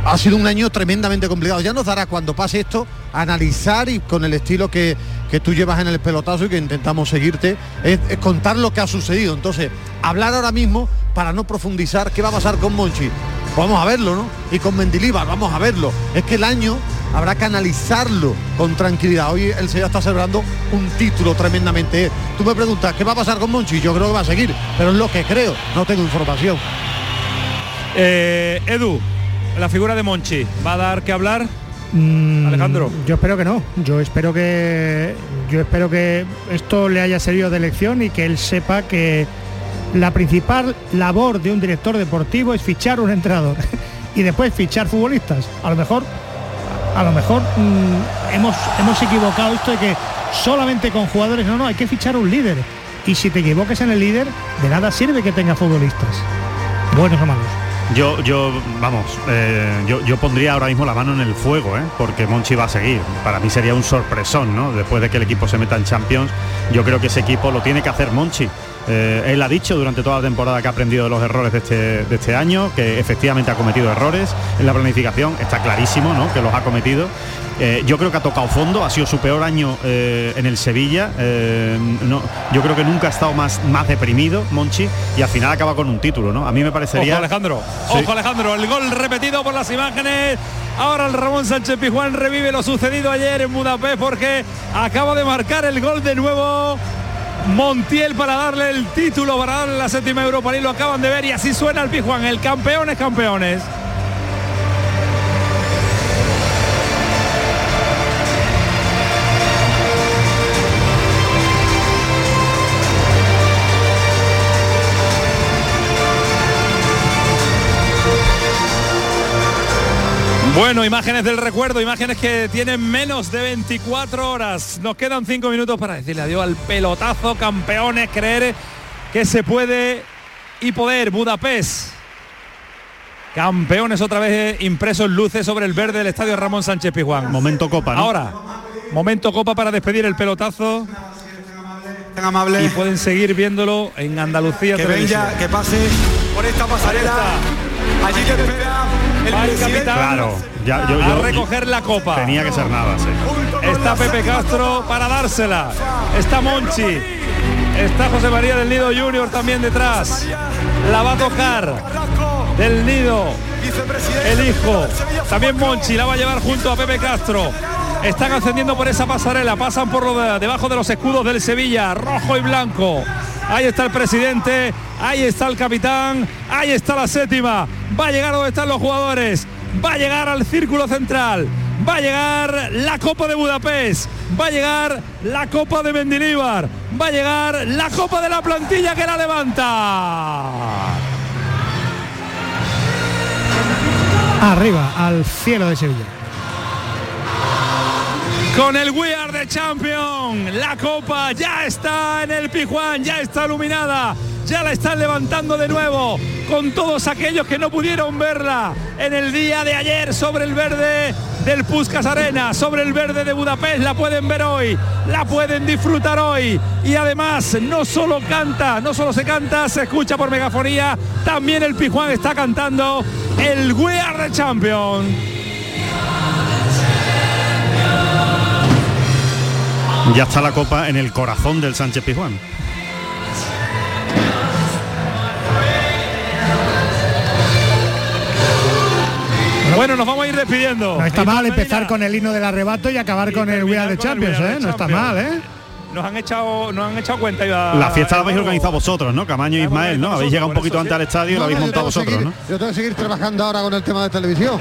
Speaker 6: Ha sido un año tremendamente complicado. Ya nos dará cuando pase esto analizar y con el estilo que, que tú llevas en el pelotazo y que intentamos seguirte, es, es contar lo que ha sucedido. Entonces, hablar ahora mismo para no profundizar qué va a pasar con Monchi. Vamos a verlo, ¿no? Y con Mendilibar, vamos a verlo. Es que el año habrá que analizarlo con tranquilidad. Hoy el Sevilla está celebrando un título tremendamente. Tú me preguntas, ¿qué va a pasar con Monchi? Yo creo que va a seguir, pero es lo que creo, no tengo información.
Speaker 4: Eh, Edu, la figura de Monchi, ¿va a dar que hablar?
Speaker 7: Mm,
Speaker 4: Alejandro.
Speaker 7: Yo espero que no. Yo espero que yo espero que esto le haya servido de lección y que él sepa que la principal labor de un director deportivo es fichar un entrenador y después fichar futbolistas. A lo mejor a lo mejor mm, hemos hemos equivocado esto de que solamente con jugadores no, no, hay que fichar un líder. Y si te equivocas en el líder, de nada sirve que tenga futbolistas. Buenos o malos.
Speaker 8: Yo, yo, vamos, eh, yo, yo pondría ahora mismo la mano en el fuego, ¿eh? porque Monchi va a seguir. Para mí sería un sorpresón, ¿no? Después de que el equipo se meta en Champions, yo creo que ese equipo lo tiene que hacer Monchi. Eh, él ha dicho durante toda la temporada que ha aprendido de los errores de este, de este año, que efectivamente ha cometido errores en la planificación, está clarísimo ¿no? que los ha cometido. Eh, yo creo que ha tocado fondo, ha sido su peor año eh, en el Sevilla. no, yo creo que nunca ha estado más, más deprimido Monchi y al final acaba con un título, ¿no? A mí me parecería.
Speaker 4: Ojo Alejandro,
Speaker 8: Sí.
Speaker 4: ojo Alejandro, el gol repetido por las imágenes. Ahora el Ramón Sánchez Pijuán revive lo sucedido ayer en Budapest porque acaba de marcar el gol de nuevo. Montiel para darle el título, para darle la séptima Europa League, lo acaban de ver y así suena el Pijuán, el campeones, campeones. Bueno, imágenes del recuerdo, imágenes que tienen menos de 24 horas. Nos quedan 5 minutos para decirle adiós al pelotazo, campeones, creer que se puede y poder. Budapest. Campeones otra vez impresos luces sobre el verde del estadio Ramón Sánchez Pizjuán.
Speaker 8: Momento copa, ¿no?
Speaker 4: Ahora, momento copa para despedir el pelotazo.
Speaker 9: Tan amable.
Speaker 4: Y pueden seguir viéndolo en Andalucía.
Speaker 9: Que venga, que pase por esta pasarela. Allí te espera el
Speaker 4: Va el
Speaker 9: presidente.
Speaker 4: capitán
Speaker 8: Claro, ya, yo,
Speaker 4: a recoger la copa.
Speaker 8: Tenía que ser nada, sí.
Speaker 4: Está Pepe Castro para dársela. Está Monchi. Está José María del Nido Junior también detrás. La va a tocar del Nido. El hijo. También Monchi la va a llevar junto a Pepe Castro. Están ascendiendo por esa pasarela. Pasan por lo de- debajo de los escudos del Sevilla. Rojo y blanco. Ahí está el presidente. Ahí está el capitán. Ahí está la séptima. Va a llegar donde están los jugadores. Va a llegar al círculo central. Va a llegar la Copa de Budapest. Va a llegar la Copa de Mendilíbar. Va a llegar la Copa de la plantilla que la levanta.
Speaker 7: Arriba, al cielo de Sevilla.
Speaker 4: Con el We Are the Champion, la copa ya está en el Pijuán, ya está iluminada, ya la están levantando de nuevo, con todos aquellos que no pudieron verla en el día de ayer sobre el verde del Puskas Arena, sobre el verde de Budapest, la pueden ver hoy, la pueden disfrutar hoy y además no solo canta, no solo se canta, se escucha por megafonía, también el Pijuán está cantando el We Are the Champion.
Speaker 8: Ya está la copa en el corazón del Sánchez Pizjuán.
Speaker 4: Bueno, nos vamos a ir despidiendo.
Speaker 7: No está mal empezar con el hino del arrebato y acabar con el We
Speaker 4: We
Speaker 7: Champions, ¿eh? No está mal, ¿eh?
Speaker 4: Nos han echado, nos han echado cuenta. Iba-
Speaker 8: La fiesta la habéis organizado vosotros, ¿no? Camaño y Ismael, ¿no? Habéis llegado un poquito antes al estadio y lo habéis montado vosotros, ¿no?
Speaker 6: Yo tengo que seguir trabajando ahora con el tema de televisión.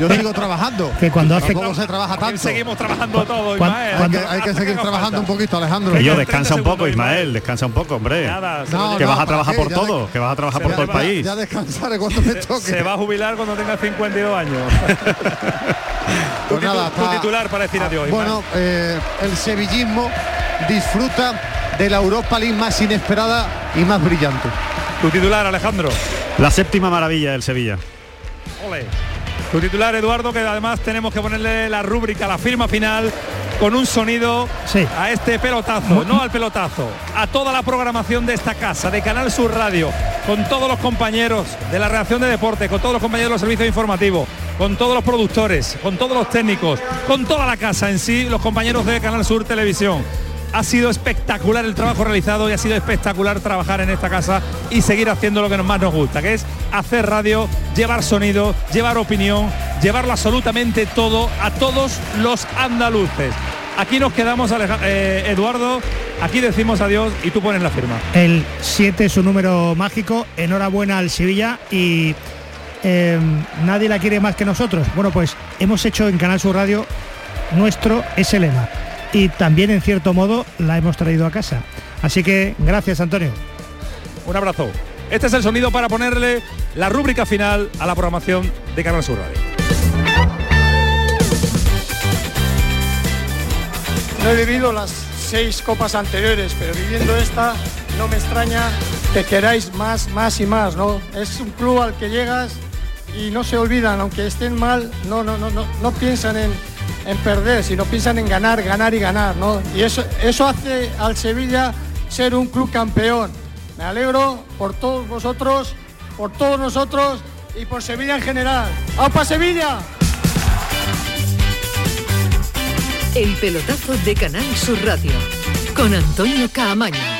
Speaker 6: Yo sigo trabajando.
Speaker 7: Que cuando hace-
Speaker 6: Tampoco se trabaja tanto.
Speaker 4: Seguimos trabajando todo, Ismael.
Speaker 6: Hay que, hay que seguir trabajando un poquito, Alejandro.
Speaker 8: Que yo descansa un poco, Ismael, descansa un poco, hombre.
Speaker 4: Nada,
Speaker 6: No,
Speaker 8: que
Speaker 6: no,
Speaker 8: vas a
Speaker 6: ¿para
Speaker 8: trabajar por
Speaker 6: de-
Speaker 8: todo, que vas a trabajar por todo el país.
Speaker 6: Ya descansaré cuando me toque.
Speaker 4: se va a jubilar cuando tenga 52 años. tu,
Speaker 6: Pues
Speaker 4: tu titular para decir adiós. Ismael.
Speaker 6: Bueno, eh, el sevillismo disfruta de la Europa League más inesperada y más brillante.
Speaker 4: Tu titular, Alejandro.
Speaker 8: La séptima maravilla del Sevilla.
Speaker 4: Ole. Tu titular, Eduardo, que además tenemos que ponerle la rúbrica, la firma final, con un sonido a este pelotazo, no al pelotazo, a toda la programación de esta casa, de Canal Sur Radio, con todos los compañeros de la redacción de deporte, con todos los compañeros de los servicios informativos, con todos los productores, con todos los técnicos, con toda la casa en sí, los compañeros de Canal Sur Televisión. Ha sido espectacular el trabajo realizado y ha sido espectacular trabajar en esta casa y seguir haciendo lo que más nos gusta, que es hacer radio, llevar sonido, llevar opinión, llevarlo absolutamente todo a todos los andaluces. Aquí nos quedamos, eh, Eduardo, aquí decimos adiós y tú pones la firma.
Speaker 7: El 7 es un número mágico, enhorabuena al Sevilla y em, nadie la quiere más que nosotros. Bueno, pues hemos hecho en Canal Sur Radio nuestro ese lema y también en cierto modo la hemos traído a casa. Así que gracias Antonio.
Speaker 4: Un abrazo. Este es el sonido para ponerle la rúbrica final a la programación de Canal Sur Radio.
Speaker 18: No he vivido las seis copas anteriores, pero viviendo esta no me extraña que queráis más, más y más, ¿no? Es un club al que llegas y no se olvidan, aunque estén mal, no, no, no, no, no piensan en, en perder, sino piensan en ganar, ganar y ganar, ¿no? Y eso, eso hace al Sevilla ser un club campeón. Me alegro por todos vosotros, por todos nosotros y por Sevilla en general. ¡Aupa Sevilla!
Speaker 3: El pelotazo de Canal Sur Radio con Antonio Caamaño.